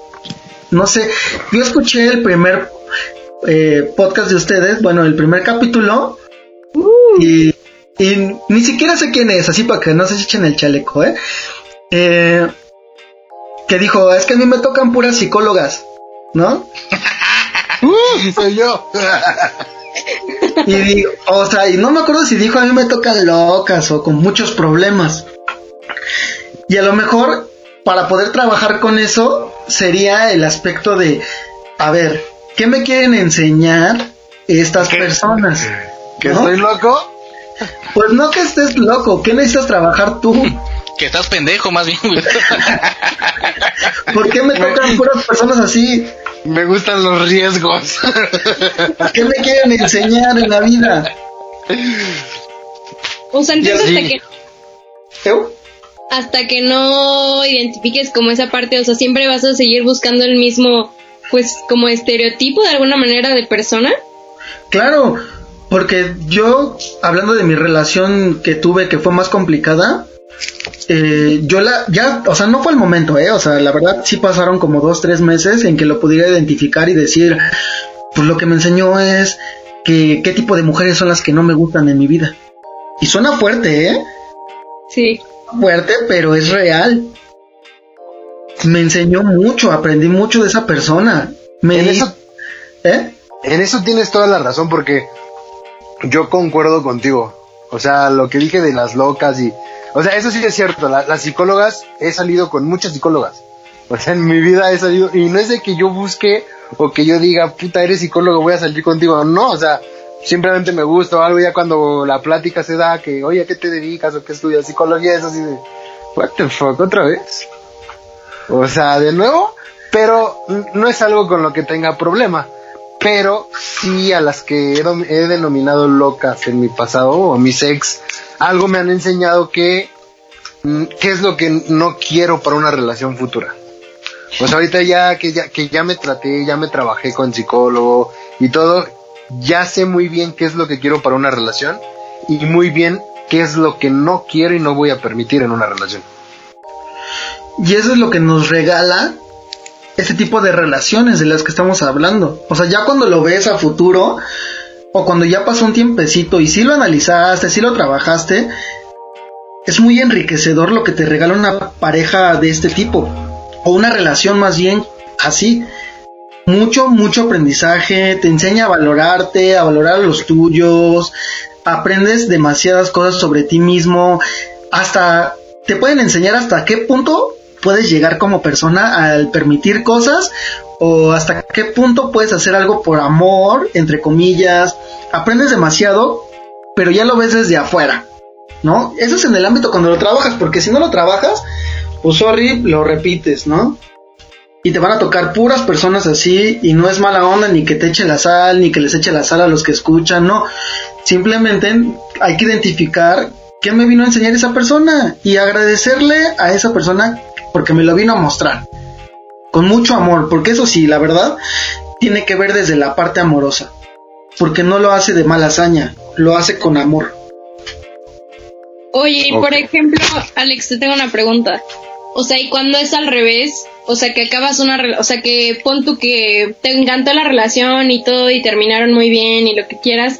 No sé, yo escuché el primer eh, podcast de ustedes, bueno, el primer capítulo, y, y ni siquiera sé quién es, así para que no se echen el chaleco, ¿eh? Eh, que dijo, es que a mí me tocan puras psicólogas, ¿no?
¡Uh! Soy yo.
Y digo, o sea, y no me acuerdo si dijo a mí me tocan locas o con muchos problemas. Y a lo mejor para poder trabajar con eso sería el aspecto de, a ver, ¿qué me quieren enseñar estas personas?
¿Que
¿No?
estoy loco?
Pues no que estés loco, ¿qué necesitas trabajar tú?
Que estás pendejo, más bien, güey.
¿Por qué me tocan puras personas así?
Me gustan los riesgos.
¿Qué me quieren enseñar en la vida?
O sea, entonces hasta que hasta que no identifiques como esa parte, o sea, siempre vas a seguir buscando el mismo, pues, como estereotipo de alguna manera de persona.
Claro, porque yo, hablando de mi relación que tuve, que fue más complicada, eh, yo la, ya, o sea, no fue el momento, eh, o sea, la verdad sí pasaron como dos, tres meses en que lo pudiera identificar y decir, pues lo que me enseñó es que qué tipo de mujeres son las que no me gustan en mi vida. Y suena fuerte, eh,
Sí.
fuerte, pero es real. Me enseñó mucho, aprendí mucho de esa persona. Me
En
di-
eso,
¿eh?
en eso tienes toda la razón porque yo concuerdo contigo. O sea, lo que dije de las locas y... O sea, eso sí es cierto. la- las psicólogas, he salido con muchas psicólogas. O sea, en mi vida he salido... Y no es de que yo busque o que yo diga, puta, eres psicólogo, voy a salir contigo. No, o sea, simplemente me gusta o algo. Ya cuando la plática se da que, oye, ¿a qué te dedicas o qué estudias? Psicología, es así de... What the fuck, otra vez. O sea, de nuevo, pero no es algo con lo que tenga problema. Pero sí a las que he, denominado locas en mi pasado o mis ex, algo me han enseñado que mm, qué es lo que no quiero para una relación futura. Pues ahorita ya que ya que ya me traté, ya me trabajé con psicólogo y todo, ya sé muy bien qué es lo que quiero para una relación y muy bien qué es lo que no quiero y no voy a permitir en una relación.
Y eso es lo que nos regala ese tipo de relaciones de las que estamos hablando. O sea, ya cuando lo ves a futuro, o cuando ya pasó un tiempecito y si lo analizaste, si lo trabajaste, es muy enriquecedor lo que te regala una pareja de este tipo. O una relación más bien así. Mucho, mucho aprendizaje, te enseña a valorarte, a valorar a los tuyos, aprendes demasiadas cosas sobre ti mismo, hasta te pueden enseñar hasta qué punto puedes llegar como persona al permitir cosas o hasta qué punto puedes hacer algo por amor, entre comillas. Aprendes demasiado, pero ya lo ves desde afuera, ¿no? Eso es en el ámbito cuando lo trabajas, porque si no lo trabajas, pues sorry, lo repites, ¿no? Y te van a tocar puras personas así y no es mala onda ni que te eche la sal, ni que les eche la sal a los que escuchan, no. Simplemente hay que identificar qué me vino a enseñar esa persona y agradecerle a esa persona porque me lo vino a mostrar. Con mucho amor, porque eso sí, la verdad, tiene que ver desde la parte amorosa. Porque no lo hace de mala hazaña, lo hace con amor.
Oye, y por ejemplo, Alex, te tengo una pregunta. O sea, y cuando es al revés, o sea, que acabas una, o sea, que pon tú que te encantó la relación y todo y terminaron muy bien y lo que quieras,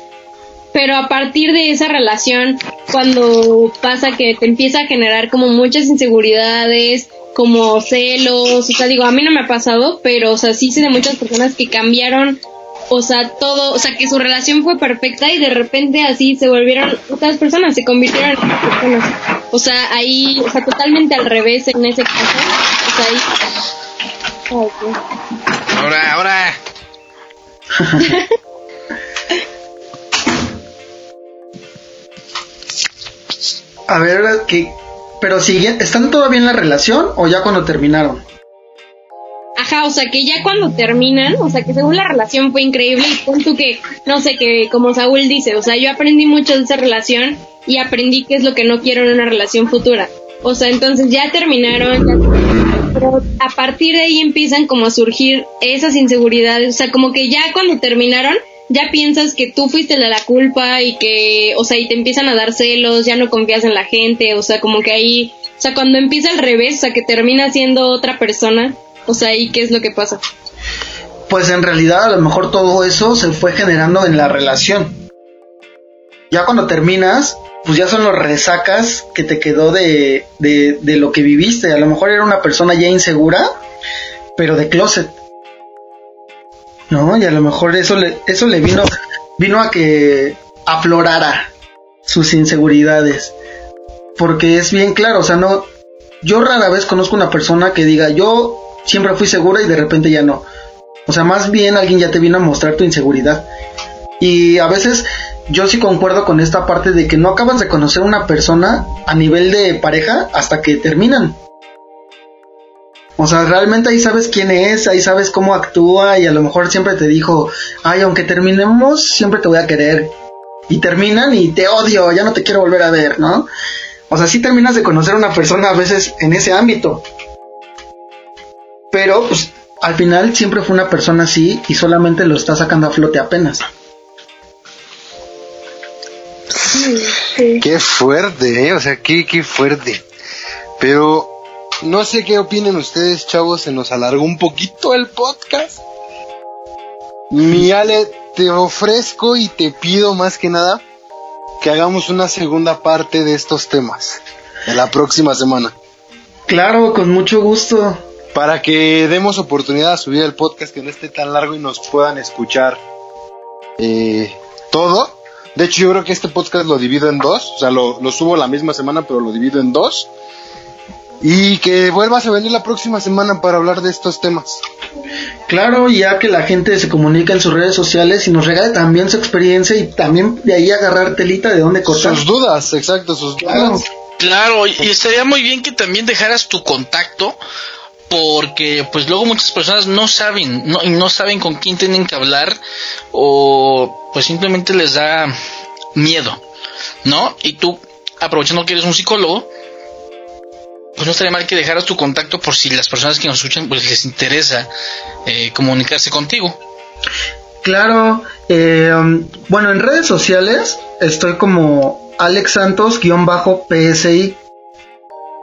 pero a partir de esa relación, cuando pasa que te empieza a generar como muchas inseguridades, como celos, o sea, digo, a mí no me ha pasado, pero, o sea, sí sé de muchas personas que cambiaron, o sea, todo, o sea, que su relación fue perfecta y de repente así se volvieron otras personas, se convirtieron en otras personas. O sea, ahí, o sea, totalmente al revés en ese caso. O sea, ahí...
Ahora, ahora.
A ver, que pero siguen, ¿están todavía en la relación o ya cuando terminaron?
Ajá, o sea que ya cuando terminan, o sea que según la relación fue increíble y punto que, no sé, que como Saúl dice, o sea, yo aprendí mucho de esa relación y aprendí qué es lo que no quiero en una relación futura. O sea, entonces ya terminaron, pero a partir de ahí empiezan como a surgir esas inseguridades, o sea, como que ya cuando terminaron, ya piensas que tú fuiste la, la culpa y que, o sea, y te empiezan a dar celos, ya no confías en la gente, o sea, como que ahí, o sea, cuando empieza al revés, o sea, que termina siendo otra persona, o sea, ¿y qué es lo que pasa?
Pues en realidad a lo mejor todo eso se fue generando en la relación. Ya cuando terminas, pues ya son los resacas que te quedó de, de, de lo que viviste. A lo mejor era una persona ya insegura, pero de closet. ¿No? Y a lo mejor eso le, eso le vino, vino a que aflorara sus inseguridades. Porque es bien claro, o sea, no, yo rara vez conozco una persona que diga, yo siempre fui segura y de repente ya no. O sea, más bien alguien ya te vino a mostrar tu inseguridad. Y a veces yo sí concuerdo con esta parte de que no acabas de conocer una persona a nivel de pareja hasta que terminan. O sea, realmente ahí sabes quién es, ahí sabes cómo actúa y a lo mejor siempre te dijo, ay, aunque terminemos, siempre te voy a querer. Y terminan y te odio, ya no te quiero volver a ver, ¿no? O sea, sí terminas de conocer a una persona a veces en ese ámbito. Pero, pues, al final siempre fue una persona así y solamente lo está sacando a flote apenas.
Qué fuerte, ¿eh? O sea, qué, qué fuerte. Pero no sé qué opinen ustedes, chavos, se nos alargó un poquito el podcast. Mi Ale, te ofrezco y te pido más que nada que hagamos una segunda parte de estos temas en la próxima semana.
Claro, con mucho gusto.
Para que demos oportunidad a subir el podcast que no esté tan largo y nos puedan escuchar eh, todo. De hecho, yo creo que este podcast lo divido en dos. O sea, lo, lo subo la misma semana, pero lo divido en dos. Y que vuelvas a venir la próxima semana para hablar de estos temas.
Claro, ya que la gente se comunica en sus redes sociales y nos regale también su experiencia y también de ahí agarrar telita de dónde cortar.
Sus dudas, exacto, sus
Claro.
dudas.
Claro, y estaría muy bien que también dejaras tu contacto porque pues luego muchas personas no saben, no, y no saben con quién tienen que hablar o pues simplemente les da miedo, ¿no? Y tú, aprovechando que eres un psicólogo, pues no estaría mal que dejaras tu contacto por si las personas que nos escuchan pues les interesa eh, comunicarse contigo.
Claro, Eh, um, bueno, en redes sociales estoy como Alex Santos-PSI.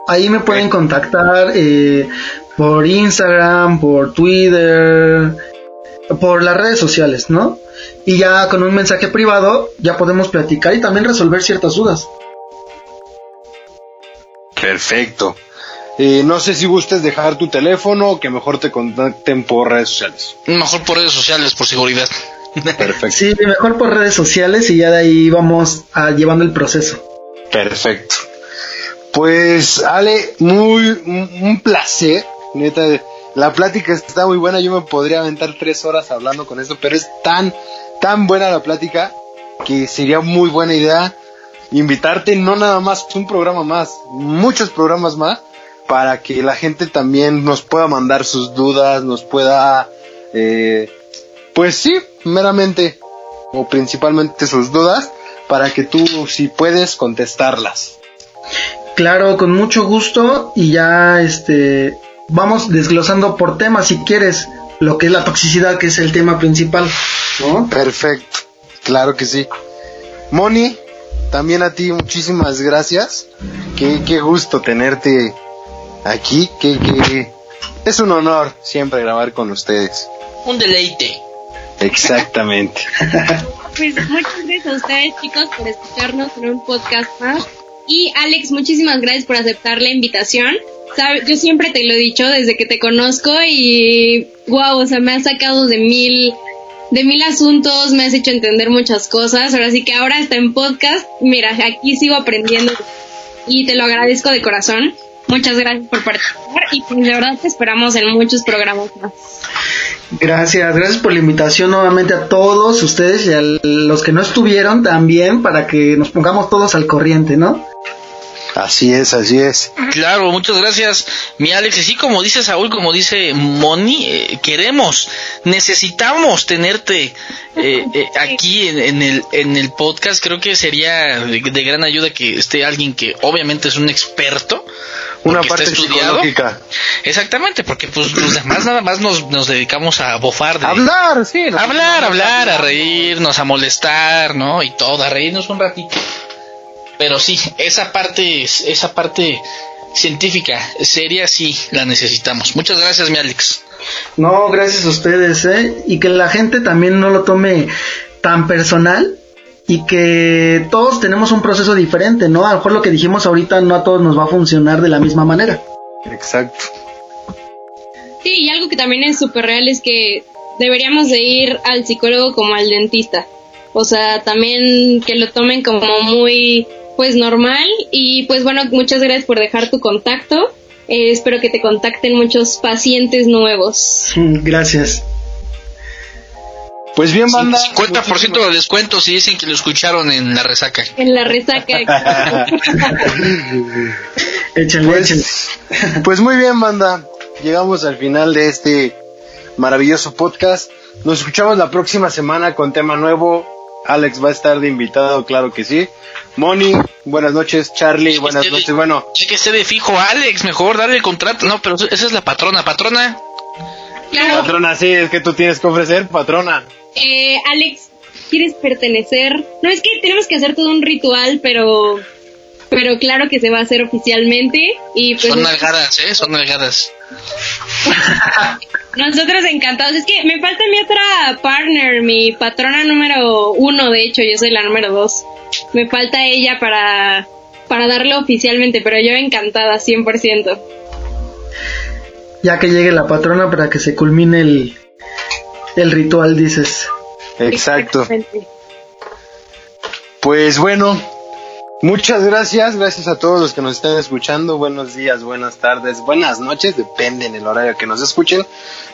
Ahí me pueden contactar eh, por Instagram, por Twitter, por las redes sociales, ¿no? Y ya con un mensaje privado ya podemos platicar y también resolver ciertas dudas.
Perfecto. Eh, no sé si gustes dejar tu teléfono o que mejor te contacten por redes sociales.
Mejor por redes sociales, por seguridad.
Perfecto. Sí, mejor por redes sociales y ya de ahí vamos a, llevando el proceso.
Perfecto. Pues, Ale, muy un placer. Neta, la plática está muy buena. Yo me podría aventar tres horas hablando con esto, pero es tan, tan buena la plática que sería muy buena idea invitarte no nada más un programa más, muchos programas más para que la gente también nos pueda mandar sus dudas, nos pueda, eh, pues sí, meramente o principalmente sus dudas, para que tú, si puedes, contestarlas.
Claro, con mucho gusto y ya, este, vamos desglosando por temas si quieres lo que es la toxicidad, que es el tema principal.
Perfecto, claro que sí. Moni, también a ti muchísimas gracias. Qué, qué gusto tenerte aquí, que, que es un honor siempre grabar con ustedes.
Un deleite.
Exactamente.
pues muchas gracias a ustedes chicos por escucharnos en un podcast más. Y Alex, muchísimas gracias por aceptar la invitación. Yo siempre te lo he dicho desde que te conozco y wow, o sea, me has sacado de mil de mil asuntos, me has hecho entender muchas cosas. Ahora sí que ahora está en podcast. Mira, aquí sigo aprendiendo y te lo agradezco de corazón. Muchas gracias por participar y pues, de verdad te esperamos en muchos programas más.
Gracias, gracias por la invitación nuevamente a todos ustedes y a los que no estuvieron también para que nos pongamos todos al corriente, ¿no?
Así es, así es.
Claro, muchas gracias, mi Alex. Y sí, como dice Saúl, como dice Moni, eh, queremos, necesitamos tenerte eh, eh, aquí en, el, en el podcast. Creo que sería de, gran ayuda que esté alguien que obviamente es un experto.
Una parte estudiado.
Exactamente, porque pues los demás nada más nos, nos dedicamos a bofar. De,
hablar, sí.
Hablar, hablar, a reírnos, a molestar, ¿no? Y todo, a reírnos un ratito. Pero sí, esa parte, esa parte científica, seria, sí, la necesitamos. Muchas gracias, mi Alex.
No, gracias a ustedes, ¿eh? Y que la gente también no lo tome tan personal y que todos tenemos un proceso diferente, ¿no? A lo mejor lo que dijimos ahorita no a todos nos va a funcionar de la misma manera.
Exacto.
Sí, y algo que también es súper real es que deberíamos de ir al psicólogo como al dentista. O sea, también que lo tomen como muy pues normal y pues bueno, muchas gracias por dejar tu contacto. Eh, espero que te contacten muchos pacientes nuevos.
Gracias.
Pues bien, banda.
50% de descuento si dicen que lo escucharon en la resaca.
En la resaca.
pues, pues muy bien, banda. Llegamos al final de este maravilloso podcast. Nos escuchamos la próxima semana con tema nuevo. Alex va a estar de invitado, claro que sí. Moni, buenas noches. Charlie, buenas noches. bueno.
Sí que esté de fijo, Alex, mejor darle el contrato. No, pero esa es la patrona. Patrona.
Claro. Patrona, sí, es que tú tienes que ofrecer, patrona.
Eh, Alex, ¿quieres pertenecer? No, es que tenemos que hacer todo un ritual, pero pero claro que se va a hacer oficialmente y pues
son nalgadas eh son nalgadas.
Nosotros encantados. Es que me falta mi otra partner mi patrona número uno de hecho yo soy la número dos. Me falta ella para para darlo oficialmente pero yo encantada 100%
ya que llegue la patrona para que se culmine el el ritual dices.
Exacto. Pues bueno Muchas gracias, gracias a todos los que nos están escuchando. Buenos días, buenas tardes, buenas noches, depende en el horario que nos escuchen.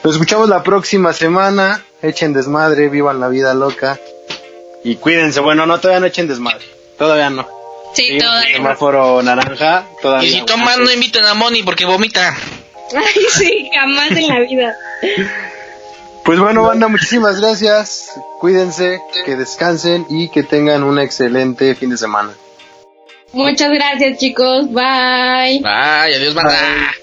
Nos escuchamos la próxima semana. Echen desmadre, vivan la vida loca. Y cuídense, bueno, no, todavía no echen desmadre. Todavía no.
Sí, todavía.
Semáforo naranja, todavía.
Y si toman, no inviten a Moni porque vomita.
Ay, sí, jamás en la vida.
Pues bueno, banda, muchísimas gracias. Cuídense, que descansen y que tengan un excelente fin de semana.
Muchas gracias, chicos. Bye.
Bye, adiós, banda.